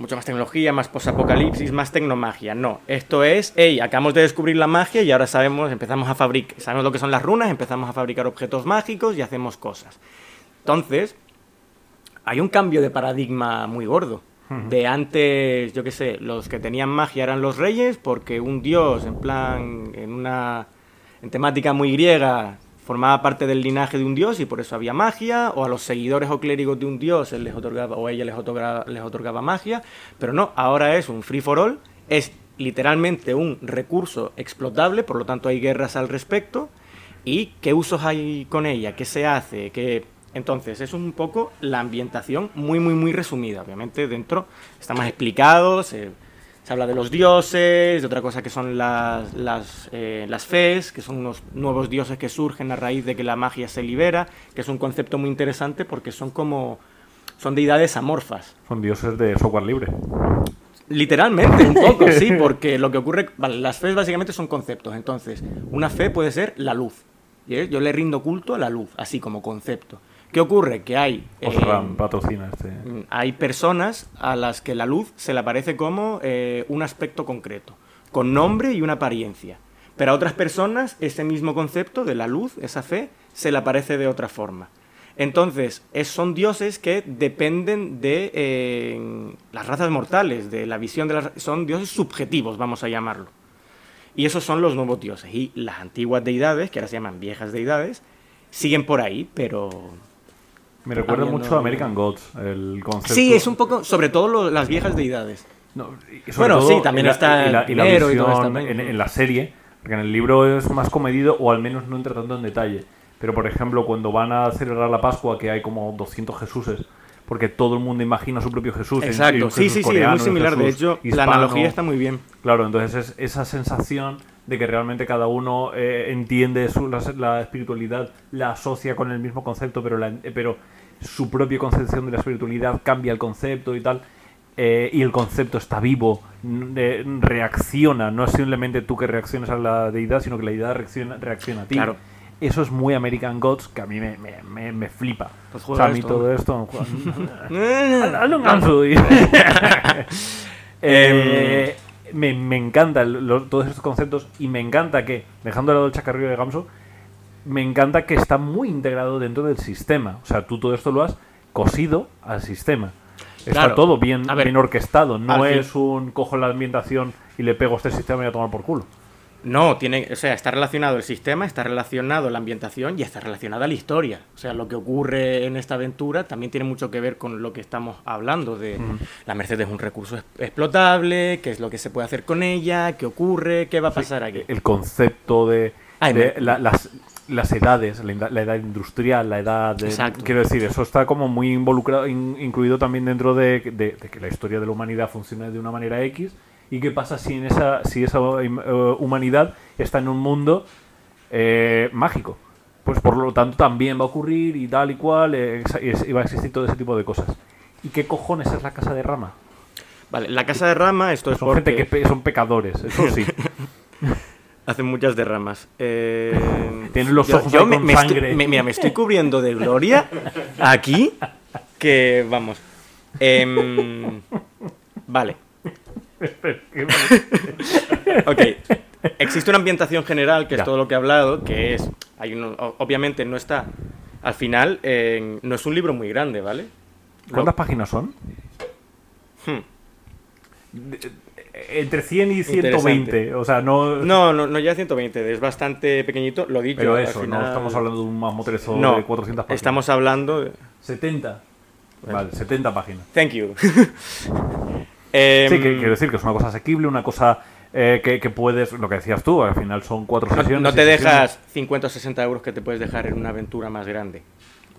mucho más tecnología, más posapocalipsis, más tecnomagia. No, esto es, hey, acabamos de descubrir la magia y ahora sabemos, empezamos a fabricar, sabemos lo que son las runas, empezamos a fabricar objetos mágicos y hacemos cosas. Entonces, hay un cambio de paradigma muy gordo. De antes, yo qué sé, los que tenían magia eran los reyes, porque un dios, en plan, en una en temática muy griega, formaba parte del linaje de un dios y por eso había magia, o a los seguidores o clérigos de un dios él les otorgaba, o ella les otorgaba, les otorgaba magia, pero no, ahora es un free for all, es literalmente un recurso explotable, por lo tanto hay guerras al respecto, y qué usos hay con ella, qué se hace, qué... Entonces, es un poco la ambientación muy, muy, muy resumida. Obviamente, dentro está más explicado, se, se habla de los dioses, de otra cosa que son las, las, eh, las fes, que son unos nuevos dioses que surgen a raíz de que la magia se libera, que es un concepto muy interesante porque son como. son deidades amorfas. Son dioses de software libre. Literalmente, un poco, sí, <laughs> porque lo que ocurre. Vale, las fes básicamente son conceptos. Entonces, una fe puede ser la luz. ¿sí? Yo le rindo culto a la luz, así como concepto. ¿Qué ocurre? Que hay. eh, patrocina este. Hay personas a las que la luz se le aparece como eh, un aspecto concreto, con nombre y una apariencia. Pero a otras personas ese mismo concepto de la luz, esa fe, se le aparece de otra forma. Entonces, es- son dioses que dependen de eh, las razas mortales, de la visión de las... Son dioses subjetivos, vamos a llamarlo. Y esos son los nuevos dioses. Y las antiguas deidades, que ahora se llaman viejas deidades, siguen por ahí, pero Me recuerda habiendo- mucho a American Gods, el concepto. Sí, es un poco, sobre todo lo- las viejas deidades. No, y sobre Bueno, todo, sí, también la- está la, y la visión esto también. en, en la serie, porque en el libro es más comedido o al menos no entra tanto en detalle. Pero por ejemplo, cuando van a celebrar la Pascua, que hay como 200 Jesuses, porque todo el mundo imagina su propio Jesús. en- en Exacto, un sí, Jesús sí, sí, es coreano, muy similar. De Jesús hecho, la hispano. analogía está muy bien. Claro, entonces es esa sensación de que realmente cada uno eh, entiende su- la, la espiritualidad, la asocia con el mismo concepto, pero, la- eh, pero su propia concepción de la espiritualidad cambia el concepto y tal. eh, y el concepto está vivo, eh, reacciona, no es simplemente tú que reacciones a la deidad, sino que la deidad reacciona, reacciona a ti. Claro. Eso es muy American Gods, que a mí me, me, me- me flipa. Pues o sea, a mí esto. todo esto... <laughs> Hazle <laughs> un Eh, me, me encanta lo- todos estos conceptos y me encanta que, dejando de lado el chacarrillo de Gamso, me encanta que está muy integrado dentro del sistema. O sea, tú todo esto lo has cosido al sistema. Está Claro. todo bien, A ver, bien orquestado. No es un cojo la ambientación y le pego a este sistema y a tomar por culo. No, tiene, o sea, está relacionado el sistema, está relacionado la ambientación y está relacionada la historia. O sea, lo que ocurre en esta aventura también tiene mucho que ver con lo que estamos hablando de la Merced es un recurso explotable, qué es lo que se puede hacer con ella, qué ocurre, qué va a pasar aquí. El concepto de, Ay, de me- la- las, las edades, la, eda- la edad industrial, la edad de... Exacto. Quiero decir, eso está como muy involucrado, in- incluido también dentro de, de- de que la historia de la humanidad funciona de una manera X. ¿Y qué pasa si, en esa, si esa eh, humanidad está en un mundo eh, mágico? Pues por lo tanto también va a ocurrir y tal y cual, eh, y va a existir todo ese tipo de cosas. ¿Y qué cojones es la casa de rama? Vale, la casa de rama, esto es Son porque gente que son pecadores, eso sí. <laughs> hacen muchas derramas. Eh, Tienen los ojos yo me, con me estoy- sangre. me- mira, me estoy cubriendo de gloria aquí, que vamos. Em, vale. <laughs> Ok. Existe una ambientación general, que es Ya. todo lo que he hablado, que es. Hay uno, obviamente no está. Al final, eh, no es un libro muy grande, ¿vale? Lo- ¿Cuántas páginas son? Hmm. Entre 100 y 120. O sea, no. No, no, no llega a 120, es bastante pequeñito, lo dicho. pero al eso, no final- estamos hablando de un mamotrezo No, de 400 páginas. Estamos hablando. de- 70. Vale, 70 páginas. Thank you. <laughs> Em, Sí, que quiero decir que es una cosa asequible, una cosa eh, que, que puedes. Lo que decías tú, al final son cuatro no, sesiones. no te sesiones. dejas 50 o 60 euros que te puedes dejar en una aventura más grande.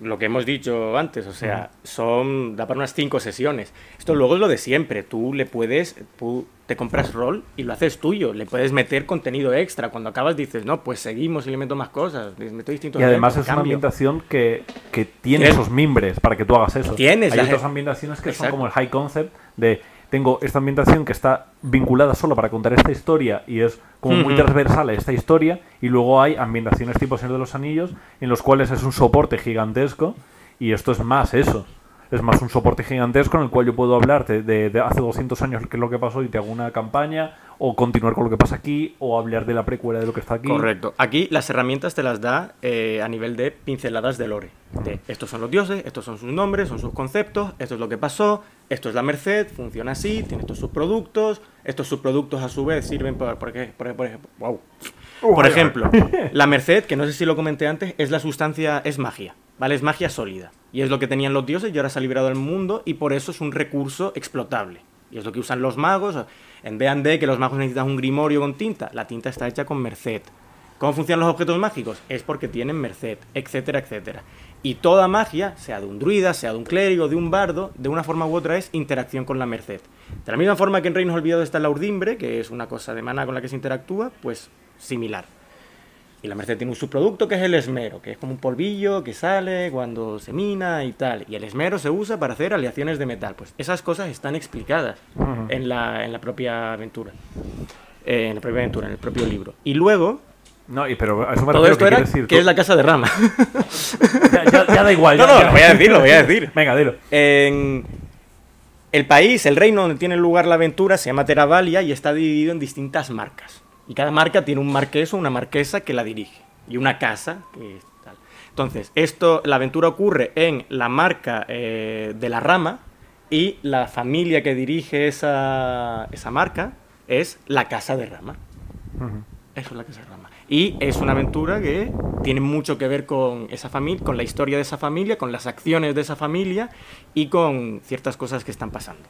Lo que hemos dicho antes, o sea, son. da para unas 5 sesiones. Esto luego es lo de siempre. Tú le puedes. Tú te compras rol y lo haces tuyo. Le puedes meter contenido extra. Cuando acabas dices, no, pues seguimos y le meto más cosas. Le meto distintos Y además eventos, es una cambio". ambientación que, que tiene Tienes- esos mimbres para que tú hagas eso. Tienes Hay otras ambientaciones que son como el high concept de tengo esta ambientación que está vinculada solo para contar esta historia y es como muy transversal a esta historia y luego hay ambientaciones tipo Señor de los Anillos en los cuales es un soporte gigantesco y esto es más eso. Es más un soporte gigantesco en el cual yo puedo hablarte de, hace 200 años qué es lo que pasó y te hago una campaña o continuar con lo que pasa aquí o hablar de la precuela de lo que está aquí. Correcto. Aquí las herramientas te las da eh, a nivel de pinceladas de lore. Estos son los dioses, estos son sus nombres, son sus conceptos, esto es lo que pasó, esto es la merced, funciona así, tiene estos subproductos, estos subproductos a su vez sirven por, por, qué- por- por ejemplo, wow. Por ejemplo, la merced, que no sé si lo comenté antes, es la sustancia, es magia, ¿vale? Es magia sólida. Y es lo que tenían los dioses y ahora se ha liberado al mundo y por eso es un recurso explotable. Y es lo que usan los magos. En D&D que los magos necesitan un grimorio con tinta. La tinta está hecha con merced. ¿Cómo funcionan los objetos mágicos? Es porque tienen merced, etcétera, etcétera. Y toda magia, sea de un druida, sea de un clérigo, de un bardo, de una forma u otra es interacción con la merced. De la misma forma que en Reinos Olvidados está la urdimbre, que es una cosa de mana con la que se interactúa, pues similar. Y la merced tiene un subproducto que es el esmero, que es como un polvillo que sale cuando se mina y tal. Y el esmero se usa para hacer aleaciones de metal. Pues esas cosas están explicadas Ujú. en la, en la propia aventura. Eh, en la propia aventura, en el propio libro. Y luego, No, pero a eso me todo esto que era decir que tú- es la casa de rama. <laughs> Ya, ya- ya da igual. No, ya- no, lo voy a decir, lo voy a decir. Venga, dilo. En el país, el reino donde tiene lugar la aventura se llama Teravalia y está dividido en distintas marcas. Y cada marca tiene un marqués o una marquesa que la dirige. Y una casa que es tal. Entonces, esto, la aventura ocurre en la marca eh, de la rama y la familia que dirige esa, esa marca es la casa de rama. Eso es la casa de rama. Y es una aventura que tiene mucho que ver con esa familia, con la historia de esa familia, con las acciones de esa familia y con ciertas cosas que están pasando.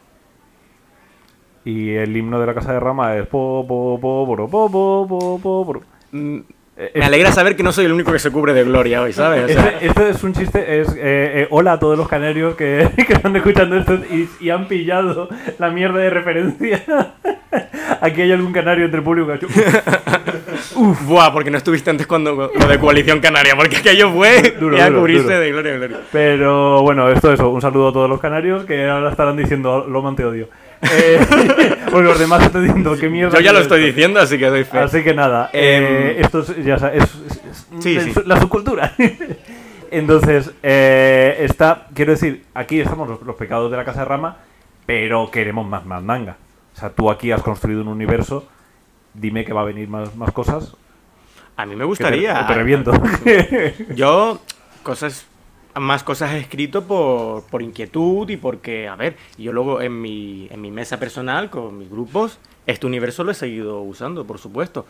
Y el himno de la casa de rama es po, po, po, poro, po, po, po, po. Mm, Eh, Me alegra saber que no soy el único que se cubre de gloria hoy, ¿sabes? O sea, Este, este es un chiste, es eh, eh, hola a todos los canarios que, <laughs> que están escuchando esto y, y han pillado la mierda de referencia. <laughs> Aquí hay algún canario entre el público <laughs> Uf, buah, porque no estuviste antes cuando lo de Coalición Canaria, porque aquello fue Duro, ya duro, cubrirse duro. de gloria, gloria. Pero bueno, esto eso, un saludo a todos los canarios que ahora estarán diciendo Loman te odio. Eh, <laughs> porque los demás están diciendo qué mierda. Yo ya lo es estoy esto?". diciendo, así que doy fe. Así que nada, eh, Em, esto es, ya sa- es, Sí, sí. la subcultura. <laughs> Entonces, eh, está, quiero decir, aquí estamos los, los pecados de la casa de rama, pero queremos más mandanga. O O sea, tú aquí has construido un universo, dime que va a venir más, más cosas. A mí me que te- gustaría. o te reviento. <laughs> Yo, cosas, más cosas he escrito por, por inquietud y porque, a ver, yo luego en mi, en mi mesa personal, con mis grupos, este universo lo he seguido usando, por supuesto.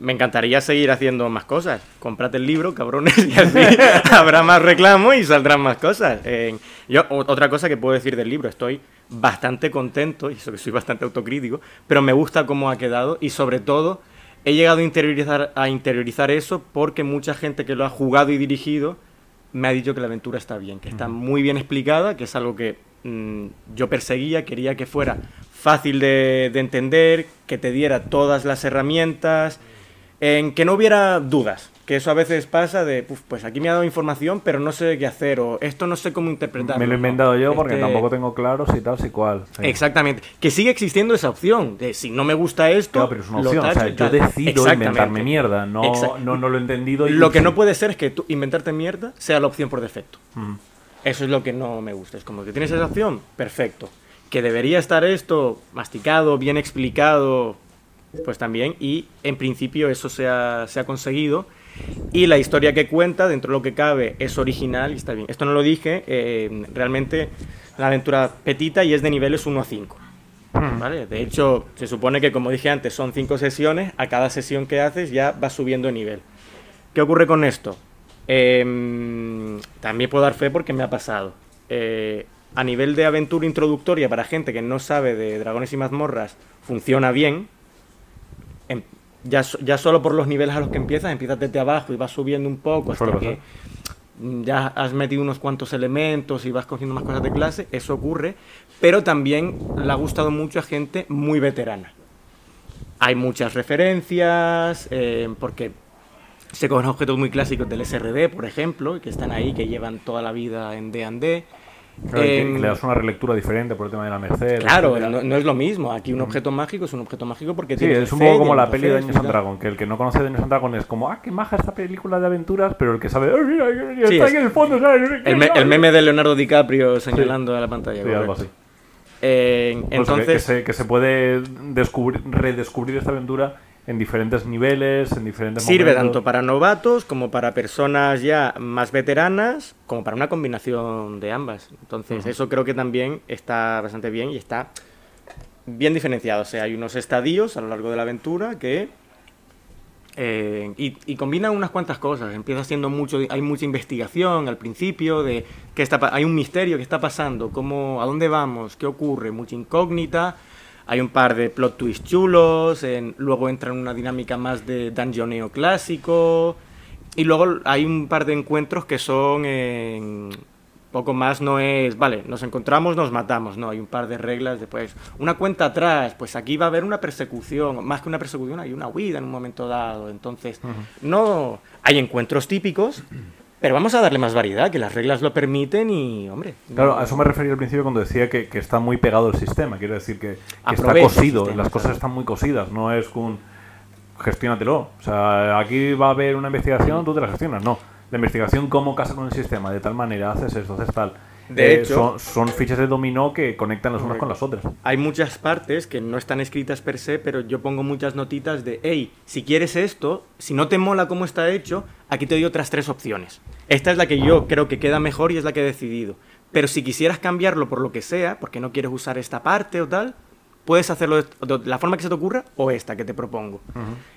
Me encantaría seguir haciendo más cosas. Comprate el libro, cabrones, y así <laughs> habrá más reclamo y saldrán más cosas. Eh, yo, otra cosa que puedo decir del libro, estoy bastante contento, y eso que soy bastante autocrítico, pero me gusta cómo ha quedado y sobre todo he llegado a interiorizar, a interiorizar eso porque mucha gente que lo ha jugado y dirigido me ha dicho que la aventura está bien, que está muy bien explicada, que es algo que mm, yo perseguía, quería que fuera fácil de, de entender, que te diera todas las herramientas, en que no hubiera dudas, que eso a veces pasa de, "Uf, pues aquí me ha dado información, pero no sé qué hacer, o esto no sé cómo interpretarlo. Me lo he inventado yo porque Este- tampoco tengo claro si tal, si cual. Sí. Exactamente. Que sigue existiendo esa opción. De si no me gusta esto. Claro, pero es una opción. O sea, yo decido inventarme mierda. No, no, no lo he entendido. Y Lo que no puede ser es que tú inventarte mierda sea la opción por defecto. Mm. Eso es lo que no me gusta. Es como que tienes esa opción, perfecto. Que debería estar esto masticado, bien explicado, pues también. Y en principio eso se ha, se ha conseguido. Y la historia que cuenta, dentro de lo que cabe, es original y está bien. Esto no lo dije, eh, realmente la aventura petita y es de niveles 1 a 5. Mm. ¿Vale? De hecho, se supone que, como dije antes, son 5 sesiones. A cada sesión que haces ya vas subiendo de nivel. ¿Qué ocurre con esto? Em, también puedo dar fe porque me ha pasado. Eh, a nivel de aventura introductoria para gente que no sabe de dragones y mazmorras, funciona bien. Em, ya, ya solo por los niveles a los que empiezas, empiezas desde abajo y vas subiendo un poco hasta que mm, ya has metido unos cuantos elementos y vas cogiendo más cosas de clase, eso ocurre, pero también le ha gustado mucho a gente muy veterana. Hay muchas referencias, eh, porque se cogen objetos muy clásicos del SRD, por ejemplo, que están ahí, que llevan toda la vida en D&D. Y que- Em, que le das una relectura diferente por el tema de la merced. Claro, no, no es lo mismo. Aquí un objeto mágico es un objeto mágico porque Sí, tiene es un poco como la peli de y and tal. Dragons, que el que no conoce Dungeons and Dragons es como, ah, qué maja esta película de aventuras, pero el que sabe, "Ay, mira, mira, Sí, está es- ahí en el fondo, ¿sabes? El, me- el meme de Leonardo DiCaprio señalando a la pantalla. Sí, algo así. Eh, Por eso que- entonces, que, se, que se puede descubrir, redescubrir esta aventura en diferentes niveles, en diferentes sirve momentos. tanto para novatos como para personas ya más veteranas, como para una combinación de ambas. Entonces, eso creo que también está bastante bien y está bien diferenciado. O sea, hay unos estadios a lo largo de la aventura que... eh, y, y combinan unas cuantas cosas. Empieza siendo mucho, hay mucha investigación al principio de qué está, hay un misterio, qué está pasando, cómo, a dónde vamos, qué ocurre, mucha incógnita. Hay un par de plot twists chulos, en- luego entra en una dinámica más de dungeoneo clásico. Y luego hay un par de encuentros que son en poco más no es, vale, nos encontramos, nos matamos, no, hay un par de reglas después. Una cuenta atrás, pues aquí va a haber una persecución, más que una persecución, hay una huida en un momento dado. Entonces, no hay encuentros típicos, pero vamos a darle más variedad, que las reglas lo permiten y, hombre. Claro, no- a eso me refería al principio cuando decía que, que está muy pegado el sistema. Quiero decir que, que está cosido, sistema, las cosas claro. están muy cosidas, no es un gestiónatelo. O sea, aquí va a haber una investigación, tú te la gestionas. No, la investigación cómo casa con el sistema, de tal manera haces esto, haces tal. De Eh, hecho- son, son fichas de dominó que conectan las unas con las otras. Hay muchas partes que no están escritas per se, pero yo pongo muchas notitas de, hey, si quieres esto, si no te mola cómo está hecho, aquí te doy otras tres opciones. Esta es la que yo creo que queda mejor y es la que he decidido. Pero si quisieras cambiarlo por lo que sea, porque no quieres usar esta parte o tal, puedes hacerlo de la forma que se te ocurra o esta que te propongo.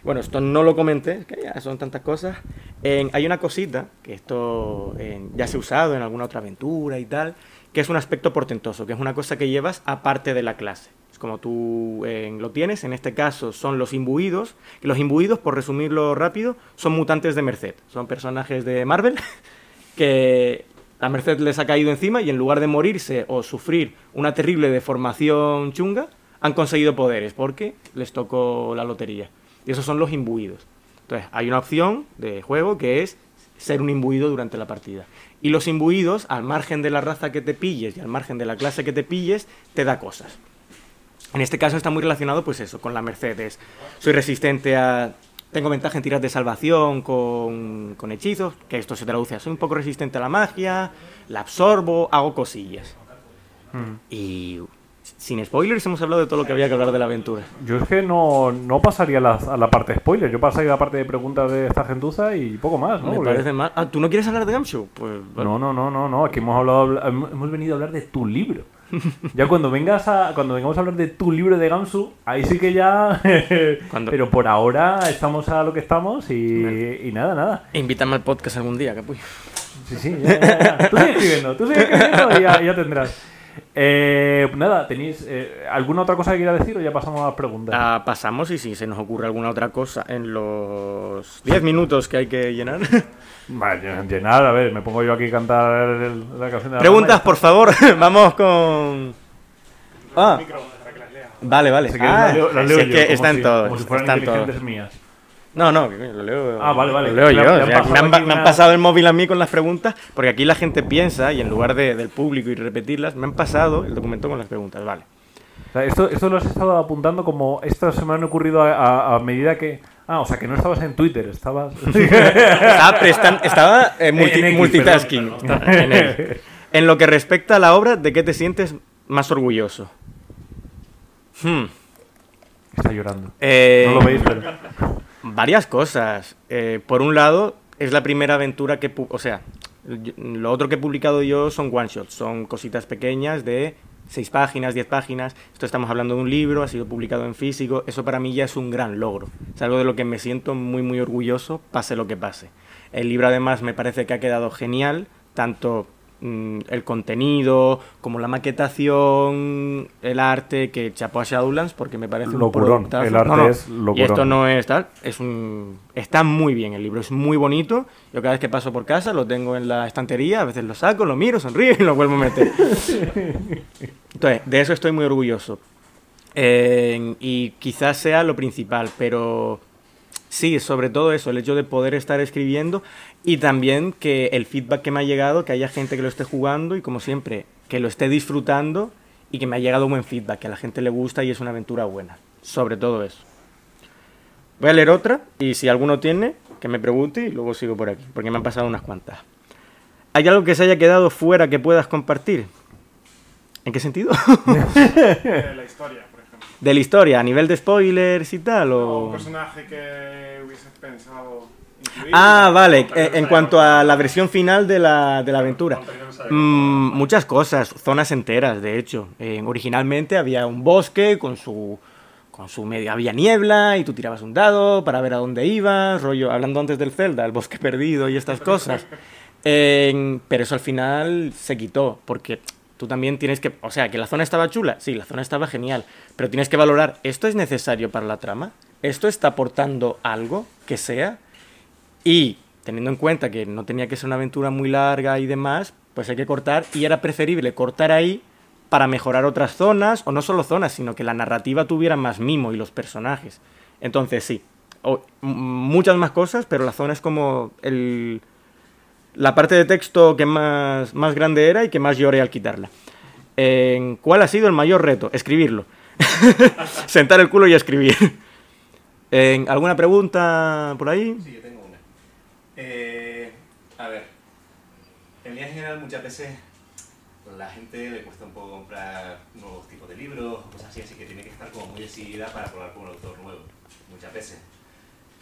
Bueno, esto no lo comenté, que ya son tantas cosas. En- hay una cosita, que esto en- ya se ha usado en alguna otra aventura y tal, que es un aspecto portentoso, que es una cosa que llevas aparte de la clase. Es como tú en- lo tienes, en este caso son los imbuidos, que los imbuidos, por resumirlo rápido, son mutantes de Merced, son personajes de Marvel <laughs> que la Merced les ha caído encima y en lugar de morirse o sufrir una terrible deformación chunga, han conseguido poderes porque les tocó la lotería. Y esos son los imbuidos. Entonces, hay una opción de juego que es ser un imbuido durante la partida. Y los imbuidos, al margen de la raza que te pilles y al margen de la clase que te pilles, te da cosas. En este caso está muy relacionado, pues eso, con la Mercedes. Soy resistente a... Tengo ventaja en tiras de salvación con, con hechizos, que esto se traduce a soy un poco resistente a la magia, la absorbo, hago cosillas. Y sin spoilers hemos hablado de todo lo que había que hablar de la aventura. Yo es que no, no pasaría la- a la parte de spoiler, yo pasaría a la parte de preguntas de esta gentuza y poco más, ¿no? Me Porque- parece mal. Ah, ¿tú no quieres hablar de Gamshow? Pues vale. No, no, no, no, no, aquí hemos hablado, hemos venido a hablar de tu libro. <laughs> Ya cuando vengas a, cuando vengamos a hablar de tu libro de Gamsu, ahí sí que ya. <laughs> Pero por ahora estamos a lo que estamos y, y nada, nada. Invítame al podcast algún día, capullo. Sí, sí, ya, ya, ya. Tú sigue escribiendo, tú sigue escribiendo y ya tendrás. Eh, nada, ¿tenéis eh, alguna otra cosa que quiera decir o ya pasamos a las preguntas? Ah, pasamos y si se nos ocurre alguna otra cosa en los 10 minutos que hay que llenar. <laughs> Vale, llenar, a ver, me pongo yo aquí a cantar el- la canción de la Preguntas, por favor. <laughs> Vamos con. Ah. Vale, vale. Si Ah, las leo, las si leo es yo, que están si- todos. Como si fueran están todos. mías. No, no, que lo leo. Ah, vale, vale. Lo leo Le yo. o sea, me, han, me pasado el móvil a mí con las preguntas, porque aquí la gente piensa y en lugar de- del público y repetirlas, me han pasado el documento con las preguntas. Vale. O sea, esto, esto lo has estado apuntando como. Esto se me han ocurrido a, a- a medida que. Ah, o sea, que no estabas en Twitter, estabas. <laughs> Estaba, prestan- estaba eh, multi- En X, multitasking. perdón, perdón. En, el- en lo que respecta a la obra, ¿de qué te sientes más orgulloso? Hmm. Está llorando. Eh, No lo veis, pero. Varias cosas. Eh, por un lado, es la primera aventura que... O sea, lo otro que he publicado yo son one-shots, son cositas pequeñas de 6 páginas, 10 páginas. Esto estamos hablando de un libro, ha sido publicado en físico. Eso para mí ya es un gran logro. Es algo de lo que me siento muy, muy orgulloso, pase lo que pase. El libro además me parece que ha quedado genial, tanto el contenido como la maquetación, el arte, que chapó a Shadowlands porque me parece un productazo. el arte es Y esto no es tal, es un... Está muy bien el libro, es muy bonito. Yo cada vez que paso por casa lo tengo en la estantería, a veces lo saco, lo miro, sonrío y lo vuelvo a meter. <laughs> Entonces, de eso estoy muy orgulloso. Eh, y quizás sea lo principal, pero sí, sobre todo eso, el hecho de poder estar escribiendo y también que el feedback que me ha llegado, que haya gente que lo esté jugando y como siempre, que lo esté disfrutando y que me ha llegado buen feedback, que a la gente le gusta y es una aventura buena. Sobre todo eso. Voy a leer otra y si alguno tiene, que me pregunte y luego sigo por aquí, porque me han pasado unas cuantas. ¿Hay algo que se haya quedado fuera que puedas compartir? ¿En qué sentido? de <laughs> la historia. ¿De la historia? ¿A nivel de spoilers y tal? O un personaje que hubieses pensado incluir. Ah, vale. Eh, En cuanto a la versión final de la, de la aventura. Mm, muchas cosas, zonas enteras, de hecho. Eh, originalmente había un bosque con su con su medio había niebla y tú tirabas un dado para ver a dónde ibas, rollo, hablando antes del Zelda, el bosque <laughs> perdido y estas <laughs> cosas. Eh, pero eso al final se quitó, porque tú también tienes que, o sea, que la zona estaba chula, sí, la zona estaba genial, pero tienes que valorar, ¿esto es necesario para la trama? ¿Esto está aportando algo que sea? Y teniendo en cuenta que no tenía que ser una aventura muy larga y demás, pues hay que cortar y era preferible cortar ahí para mejorar otras zonas, o no solo zonas, sino que la narrativa tuviera más mimo y los personajes. Entonces sí, o- muchas más cosas, pero la zona es como el, la parte de texto que más, más grande era y que más lloré al quitarla. En ¿Cuál ha sido el mayor reto? Escribirlo. <laughs> Sentar el culo y escribir. En, ¿Alguna pregunta por ahí? Sí, yo tengo una. Eh, a ver, en línea general muchas veces la gente le cuesta un poco comprar nuevos tipos de libros cosas así, así que tiene que estar como muy decidida para probar con un autor nuevo, muchas veces.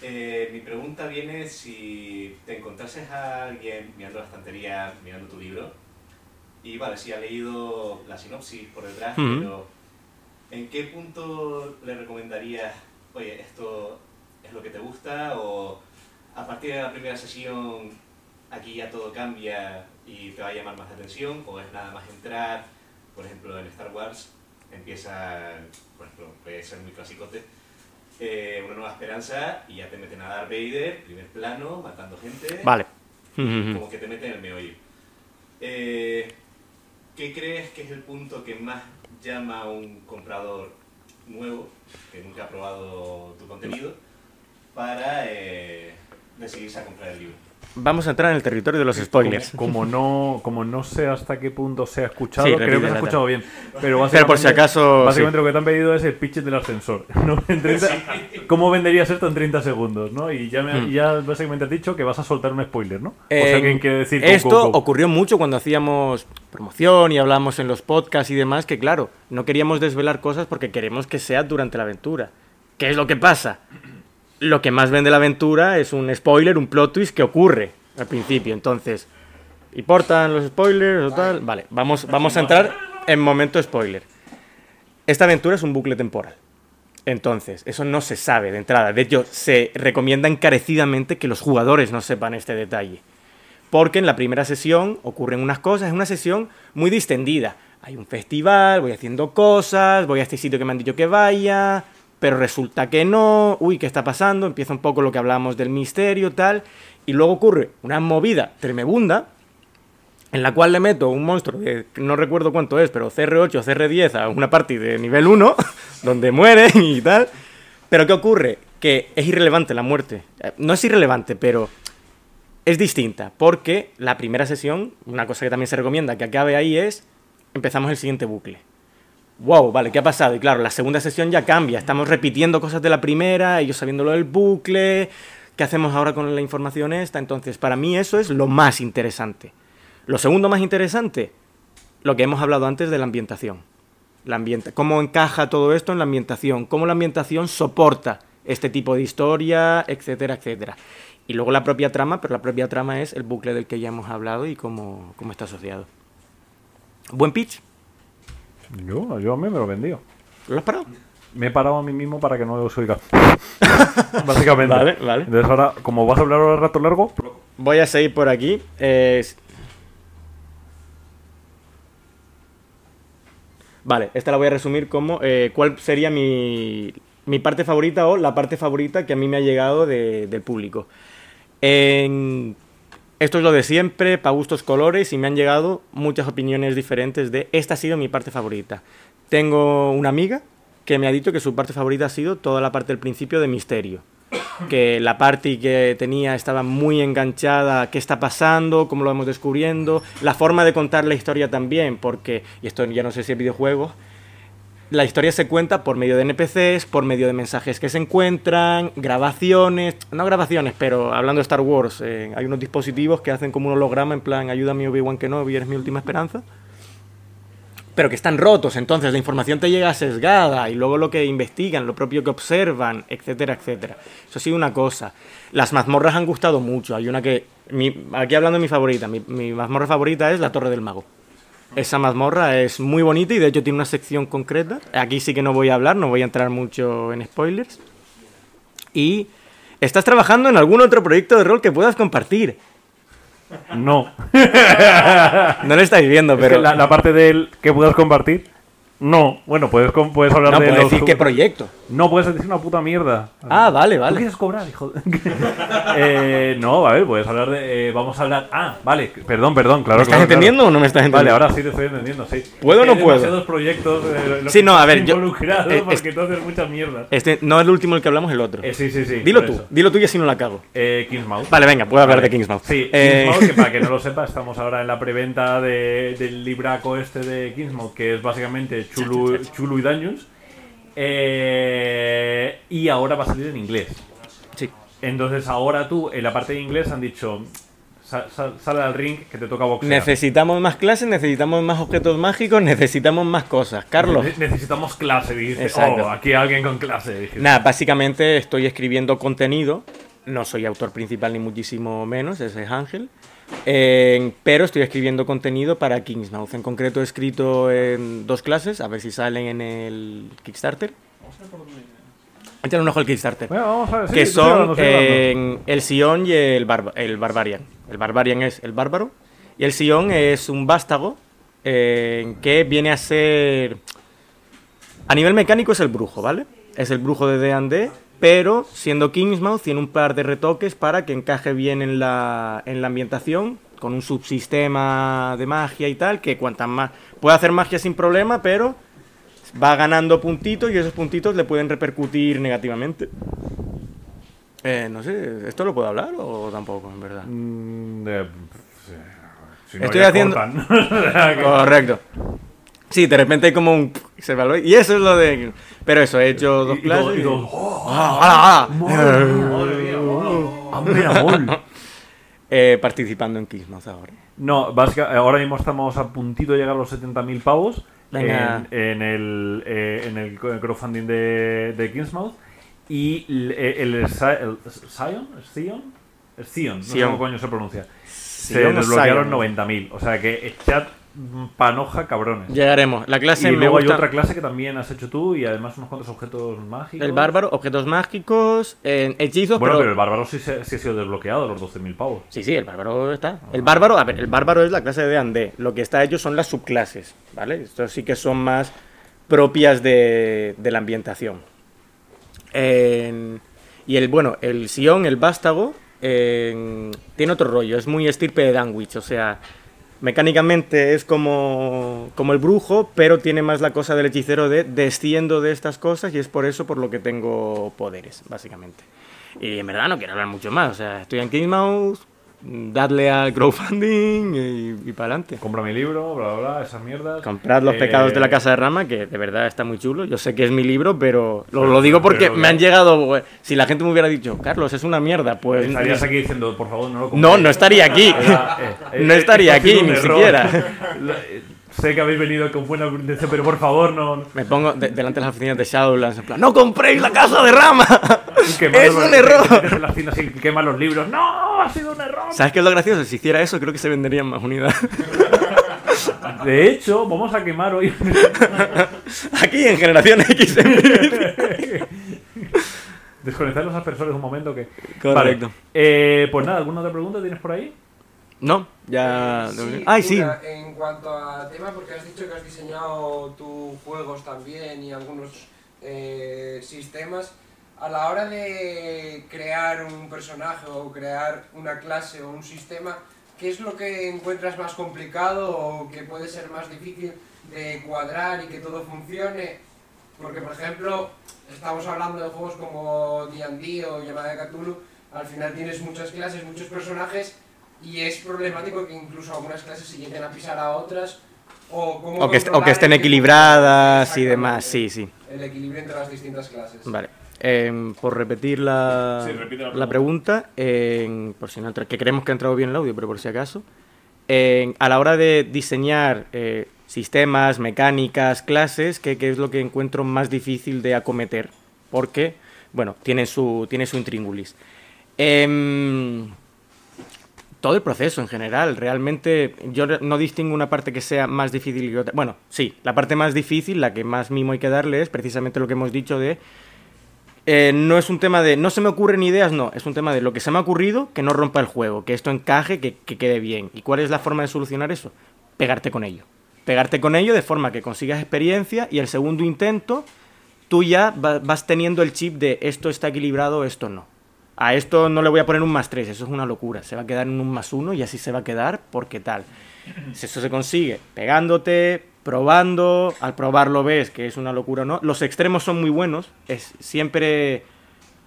Eh, mi pregunta viene si te encontrases a alguien mirando la estantería, mirando tu libro, y vale, si ha leído la sinopsis por detrás, Ujú. pero ¿en qué punto le recomendarías, oye, esto es lo que te gusta o a partir de la primera sesión aquí ya todo cambia y te va a llamar más la atención o es nada más entrar, por ejemplo en Star Wars empieza, por ejemplo, puede ser muy clasicote, eh, una nueva esperanza y ya te meten a Darth Vader, primer plano, matando gente, Vale. como <laughs> que te meten en el meollo. Eh, ¿Qué crees que es el punto que más llama a un comprador nuevo, que nunca ha probado tu contenido, para eh, decidirse a comprar el libro? Vamos a entrar en el territorio de los spoilers. Como, como no, como no sé hasta qué punto se ha escuchado, Sí, creo que se ha repite, escuchado bien. Pero, Pero por si acaso, Básicamente sí. lo que te han pedido es el pitch del ascensor. <laughs> ¿no? En 30 ¿Cómo venderías esto en 30 segundos? ¿no? Y ya, me, Hmm. ya básicamente has dicho que vas a soltar un spoiler, ¿no? o sea, Eh, ¿quién quiere decir go, esto go, go? ocurrió mucho cuando hacíamos promoción y hablamos en los podcasts y demás, que claro, no queríamos desvelar cosas porque queremos que sea durante la aventura. ¿Qué es lo que pasa? Lo que más vende la aventura es un spoiler, un plot twist que ocurre al principio. Entonces, ¿importan los spoilers o tal? Vale, vamos, vamos a entrar en momento spoiler. Esta aventura es un bucle temporal. Entonces, eso no se sabe de entrada. De hecho, se recomienda encarecidamente que los jugadores no sepan este detalle. Porque en la primera sesión ocurren unas cosas, es una sesión muy distendida. Hay un festival, voy haciendo cosas, voy a este sitio que me han dicho que vaya, pero resulta que no, uy, ¿qué está pasando? Empieza un poco lo que hablábamos del misterio, tal, y luego ocurre una movida tremebunda en la cual le meto un monstruo de no recuerdo cuánto es, pero CR8 o CR10 a una party de nivel 1, <laughs> donde mueren y tal. Pero ¿qué ocurre? Que es irrelevante la muerte. Eh, No es irrelevante, pero es distinta, porque la primera sesión, una cosa que también se recomienda que acabe ahí es, empezamos el siguiente bucle. Wow, vale, ¿qué ha pasado? Y claro, la segunda sesión ya cambia, estamos repitiendo cosas de la primera, ellos sabiendo lo del bucle, ¿qué hacemos ahora con la información esta? Entonces, para mí eso es lo más interesante. Lo segundo más interesante, lo que hemos hablado antes de la ambientación. La ambienta cómo encaja todo esto en la ambientación, cómo la ambientación soporta este tipo de historia, etcétera, etcétera. Y luego la propia trama, pero la propia trama es el bucle del que ya hemos hablado y cómo, cómo está asociado. Buen pitch, Yo, yo a mí me lo he vendido. ¿lo has parado? Me he parado a mí mismo para que no os oiga. <laughs> Básicamente. Vale, vale. Entonces ahora, como vas a hablar ahora rato largo, Voy a seguir por aquí. Eh, Vale, esta la voy a resumir como eh, cuál sería mi, mi parte favorita o la parte favorita que a mí me ha llegado de- del público. En- Esto es lo de siempre, para gustos colores, y me han llegado muchas opiniones diferentes de esta ha sido mi parte favorita. Tengo una amiga que me ha dicho que su parte favorita ha sido toda la parte del principio de misterio que la party que tenía estaba muy enganchada, qué está pasando, cómo lo vamos descubriendo, la forma de contar la historia también, porque, y esto ya no sé si es videojuego, la historia se cuenta por medio de NPCs, por medio de mensajes que se encuentran, grabaciones, no grabaciones, pero hablando de Star Wars, eh, hay unos dispositivos que hacen como un holograma en plan, ayúdame Obi-Wan Kenobi, eres mi última esperanza pero que están rotos, entonces la información te llega sesgada y luego lo que investigan, lo propio que observan, etcétera, etcétera. Eso ha sido una cosa. Las mazmorras han gustado mucho. Hay una que, mi- aquí hablando de mi favorita, mi, mi mazmorra favorita es la Torre del Mago. Esa mazmorra es muy bonita y de hecho tiene una sección concreta. Aquí sí que no voy a hablar, no voy a entrar mucho en spoilers. Y estás trabajando en algún otro proyecto de rol que puedas compartir. no. <laughs> No lo estáis viendo, Es pero que la, la parte del que puedas compartir, no. Bueno, puedes, puedes hablar no de puedo los decir qué proyecto. No puedes decir una puta mierda. Ah, vale, ¿Tú vale. quieres cobrar, hijo? de- <laughs> eh, no, a ver, puedes hablar de. eh, vamos a hablar. Ah, vale, perdón, perdón, claro. ¿Me estás claro, entendiendo claro. o no me estás Vale, entendiendo? ahora sí te estoy entendiendo, sí. ¿Puedo o no puedo? demasiados proyectos eh, Sí, no, a ver, yo- involucrado porque es- tú haces mucha mierda. Este no es el último el que hablamos, el otro. Eh, sí, sí, sí. dilo tú, eso. dilo tú y así no la cago. Eh, Kingsmouth. Vale, venga, puedo hablar Vale. de Kingsmouth. Sí, Eh, Kingsmouth, que para que no lo <laughs> sepa, estamos ahora en la preventa de- del libraco este de Kingsmouth, que es básicamente Chulu, Chulu y Dungeons. Eh, y ahora va a salir en inglés. sí. Entonces ahora tú, en la parte de inglés, han dicho, "Sal- sal- sale al ring que te toca boxear. Necesitamos más clases, necesitamos más objetos mágicos, necesitamos más cosas. Carlos. Ne- necesitamos clase. Exacto. Oh, aquí hay alguien con clase. Nada, básicamente estoy escribiendo contenido. No soy autor principal ni muchísimo menos, ese es Ángel. Eh, pero estoy escribiendo contenido para Kingsmouth. En concreto he escrito en dos clases, a ver si salen en el Kickstarter. Échale un ojo al Kickstarter. Bueno, vamos a ver. sí, que son hablando. eh, el Sion y el, barba- el Barbarian. El Barbarian es el bárbaro y el Sion es un vástago eh, que viene a ser... A nivel mecánico es el brujo, ¿vale? Es el brujo de D&D, pero siendo Kingsmouth tiene un par de retoques para que encaje bien en la, en la ambientación, con un subsistema de magia y tal, que cuantas más... Puede hacer magia sin problema, pero va ganando puntitos y esos puntitos le pueden repercutir negativamente. Eh, no sé, ¿esto lo puedo hablar o tampoco, en verdad? Mm, eh, sí. Si no, Estoy haciendo- <laughs> Correcto. Sí, de repente hay como un... se evalúa- Y eso es lo de... Pero eso, he hecho dos clases. y. Eh, participando en Kismas ahora. No, básica- ahora mismo estamos a puntito de llegar a los 70.000 pavos en, en el, eh, en el crowdfunding de, de Kingsmouth. Y el, el, Sion, el Sion, Sion, el Sion, no sé cómo coño se pronuncia. Se Sion desbloquearon Sion. 90.000. O sea que echad mm, panoja, cabrones. Llegaremos. La clase y me luego hay otra clase que también has hecho tú y además unos cuantos objetos mágicos. El bárbaro, objetos mágicos, eh, hechizos, Bueno, pero, pero... el bárbaro sí, se- sí ha sido desbloqueado, los 12.000 pavos. Sí, sí, el bárbaro está. El bárbaro, a ver, el bárbaro es la clase de D&D. Lo que está hecho son las subclases, ¿vale? Estos sí que son más propias de, de la ambientación. En- y el, bueno, el Sion, el vástago, en- tiene otro rollo. Es muy estirpe de Danwich, o sea... Mecánicamente es como, como el brujo, pero tiene más la cosa del hechicero de desciendo de estas cosas y es por eso por lo que tengo poderes, básicamente. Y en verdad no quiero hablar mucho más. O sea, estoy en Kingsmouth, dadle al crowdfunding y, para adelante. Compra mi libro, bla, bla, bla, esas mierdas. Comprad los Eh, pecados de la casa de rama, que de verdad está muy chulo. Yo sé que es mi libro, pero lo, lo digo porque pero- me han llegado. bueno, Si la gente me hubiera dicho, Carlos, es una mierda, pues. Estarías aquí diciendo, por favor, no lo No, compréis. no estaría aquí. Era, eh, No eh, estaría aquí, ni error. siquiera. <laughs> Sé que habéis venido con buena intención, pero por favor, no. Me pongo de- delante de las oficinas de Shadowlands en plan, ¡No compréis la casa de rama! <laughs> ¡Es un error! te metes en la cocina así, quema los libros. ¡No! ¡Ha sido un error! ¿Sabes qué es lo gracioso? Si hiciera eso, creo que se venderían más unidades. <laughs> De hecho, vamos a quemar hoy. <laughs> Aquí en Generación X. Desconectar los aspersores un momento que. Correcto. Vale. Eh, pues nada, ¿alguna otra pregunta tienes por ahí? No, ya. Sí, ¡Ay, sí! una, En cuanto al tema, porque has dicho que has diseñado tus juegos también y algunos eh, sistemas, a la hora de crear un personaje o crear una clase o un sistema, ¿qué es lo que encuentras más complicado o que puede ser más difícil de cuadrar y que todo funcione? Porque, por ejemplo, estamos hablando de juegos como D&D o Llamada de Cthulhu, al final tienes muchas clases, muchos personajes y es problemático que incluso algunas clases se lleguen a pisar a otras o, cómo O que, est- o que estén equilibradas y demás, sí, sí. El equilibrio entre las distintas clases. Vale. Em, por repetir la, Sí, repite la la pregunta, em, por si no que creemos que ha entrado bien el audio, pero por si acaso, em, a la hora de diseñar eh, sistemas, mecánicas, clases, ¿qué, qué es lo que encuentro más difícil de acometer? Porque, bueno, tiene su, tiene su intríngulis. Todo el proceso en general, realmente yo no distingo una parte que sea más difícil que otra. Bueno, sí, la parte más difícil, la que más mimo hay que darle es precisamente lo que hemos dicho de... eh, no es un tema de no se me ocurren ideas, no, es un tema de lo que se me ha ocurrido, que no rompa el juego, que esto encaje, que, que quede bien. ¿Y cuál es la forma de solucionar eso? Pegarte con ello. Pegarte con ello de forma que consigas experiencia y el segundo intento tú ya va- vas teniendo el chip de esto está equilibrado, esto no. A esto no le voy a poner un más 3, eso es una locura. Se va a quedar en un más 1 y así se va a quedar porque tal. Si Eso se consigue pegándote, probando, al probarlo ves que es una locura o no. Los extremos son muy buenos, es siempre...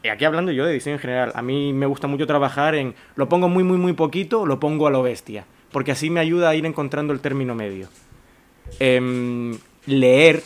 Aquí hablando yo de diseño en general, a mí me gusta mucho trabajar en lo pongo muy, muy, muy poquito, lo pongo a lo bestia, porque así me ayuda a ir encontrando el término medio. Em, leer,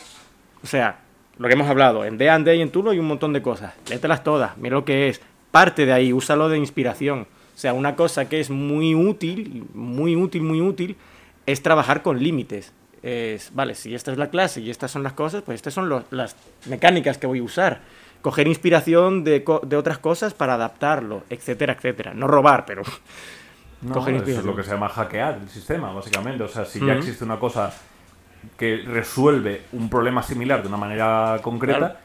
o sea, lo que hemos hablado, en D&D y en Tulo hay un montón de cosas. Lételas todas, mira lo que es. Parte de ahí, úsalo de inspiración. O sea, una cosa que es muy útil, muy útil, muy útil, es trabajar con límites. Es, vale, si esta es la clase y estas son las cosas, pues estas son los- las mecánicas que voy a usar. Coger inspiración de, otras cosas para adaptarlo, etcétera, etcétera. No robar, pero... <laughs> No, Coger eso es lo que se llama hackear el sistema, básicamente. O sea, si ya existe una cosa que resuelve un problema similar de una manera concreta, Claro.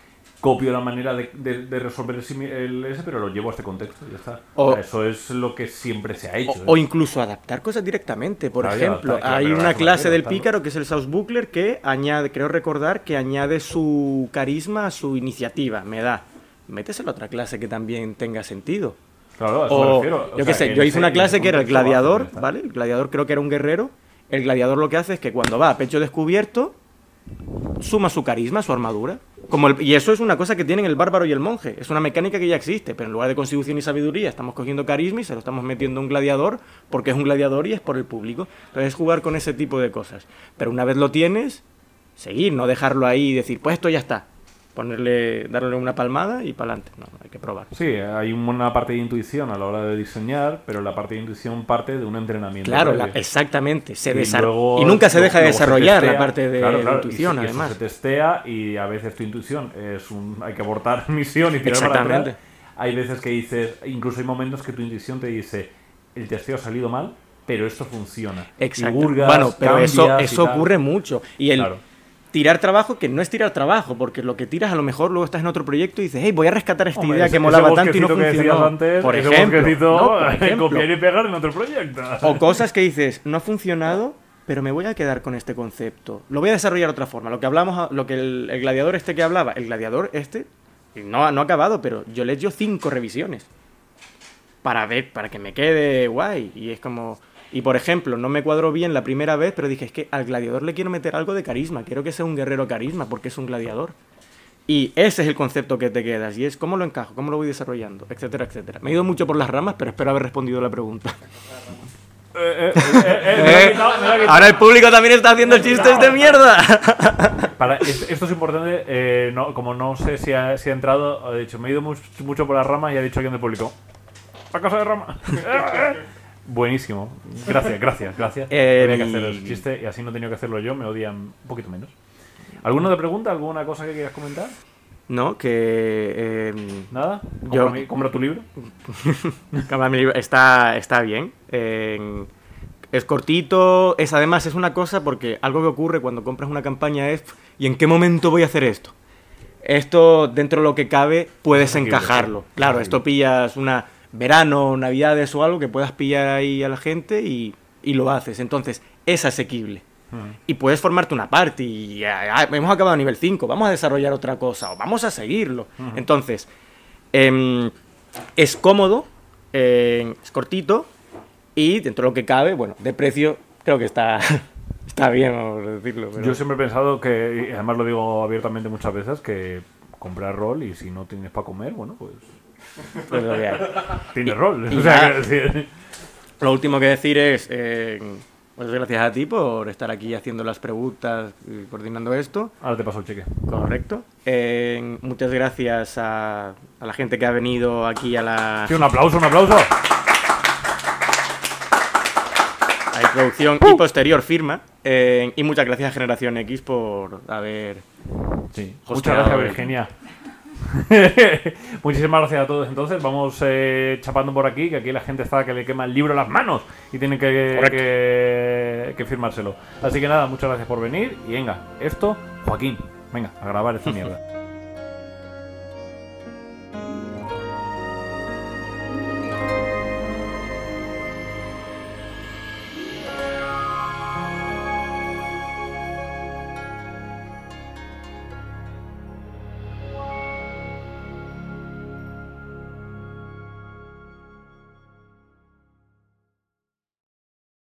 Copio la manera de, de- de resolver el, ese, pero lo llevo a este contexto y ya está. O- O eso es lo que siempre se ha hecho. O, o ¿eh? incluso adaptar cosas directamente. Por Claro, ejemplo, claro, hay una me clase del pícaro que es el South Buckler que añade, creo recordar, que añade su carisma a su iniciativa. Me da. Méteselo a otra clase que también tenga sentido. Claro, a eso me O, refiero. O yo qué sé, yo hice una clase que era el gladiador. ¿vale? El gladiador creo que era un guerrero. El gladiador lo que hace es que cuando va a pecho descubierto, suma su carisma, su armadura. Como el- y eso es una cosa que tienen el bárbaro y el monje. Es una mecánica que ya existe, pero en lugar de constitución y sabiduría estamos cogiendo carisma y se lo estamos metiendo a un gladiador porque es un gladiador y es por el público. Entonces es jugar con ese tipo de cosas. Pero una vez lo tienes, seguir, no dejarlo ahí y decir, pues esto ya está. Ponerle, darle una palmada y para adelante. No, hay que probar. Sí, hay una parte de intuición a la hora de diseñar, pero la parte de intuición parte de un entrenamiento. Claro, la- exactamente. Se Y luego- y nunca se deja de desarrollar la testea. parte de Claro, claro, y intuición, y además. se testea y a veces tu intuición es un. Hay que abortar <laughs> misión y tirar para Exactamente. atrás. Hay veces que dices. Incluso hay momentos que tu intuición te dice: el testeo ha salido mal, pero esto funciona. Y Exacto. hurgas, bueno, pero eso, y eso ocurre mucho. Y el Claro. Tirar trabajo, que no es tirar trabajo, porque lo que tiras a lo mejor luego estás en otro proyecto y dices, hey, voy a rescatar esta Hombre, idea ese- que molaba tanto y no funcionó. antes, por ese ejemplo, bosquecito, ¿no? Por <laughs> ejemplo. copiar y pegar en otro proyecto. O <laughs> cosas que dices, no ha funcionado, pero me voy a quedar con este concepto. Lo voy a desarrollar de otra forma. Lo que hablamos, lo que el, el gladiador este que hablaba, el gladiador este, no, no ha acabado, pero yo le he hecho cinco revisiones. Para ver, para que me quede guay. Y es como. Y por ejemplo, no me cuadró bien la primera vez, pero dije, es que al gladiador le quiero meter algo de carisma. Quiero que sea un guerrero carisma, porque es un gladiador. Y ese es el concepto que te quedas. Y es cómo lo encajo, cómo lo voy desarrollando, etcétera, etcétera. Me he ido mucho por las ramas, pero espero haber respondido la pregunta. <laughs> Eh, eh, eh, eh, <laughs> quitado. Ahora el público también está haciendo chistes de mierda. <laughs> Para, es- esto es importante, eh, no, como no sé si ha, si ha entrado, ha dicho, me he ido mucho, mucho por las ramas y ha dicho alguien del público, la casa de rama. Buenísimo. Gracias, <laughs> gracias, gracias. Eh, Tenía que hacer el chiste y así no he tenido que hacerlo yo, me odian un poquito menos. ¿Alguna de pregunta? ¿Alguna cosa que quieras comentar? No, que eh, ¿Nada? Yo- Compra, mi- compra tu libro. <laughs> Mi libro está, está bien. Eh, es cortito, es además es una cosa porque algo que ocurre cuando compras una campaña es ¿y en qué momento voy a hacer esto? Esto dentro de lo que cabe puedes encajarlo. Claro, esto pillas una verano, navidades o algo que puedas pillar ahí a la gente y, y lo haces. Entonces, es asequible. Y puedes formarte una party y ah, ah, hemos acabado a nivel 5, vamos a desarrollar otra cosa o vamos a seguirlo. Entonces, em, es cómodo, eh, es cortito y dentro de lo que cabe, bueno, de precio creo que está, <laughs> está bien, vamos a decirlo. pero- Yo siempre he pensado que, y además lo digo abiertamente muchas veces, que comprar rol y si no tienes para comer, bueno, pues pues lo que hay. <laughs> tienes rol. y O sea, Lo último que decir es, eh, muchas gracias a ti por estar aquí haciendo las preguntas y coordinando esto. Ahora te paso el cheque. Correcto. Eh, muchas gracias a, a la gente que ha venido aquí a la, Sí, un aplauso, un aplauso. a la introducción y posterior firma. Eh, y muchas gracias a Generación X por haber... Sí. Muchas gracias, el- Virginia. <laughs> Muchísimas gracias a todos. Entonces, vamos eh, chapando por aquí, que aquí la gente está que le quema el libro a las manos y tienen que, que, que firmárselo. Así que nada, muchas gracias por venir. Y venga, esto, Joaquín, venga, a grabar esta mierda.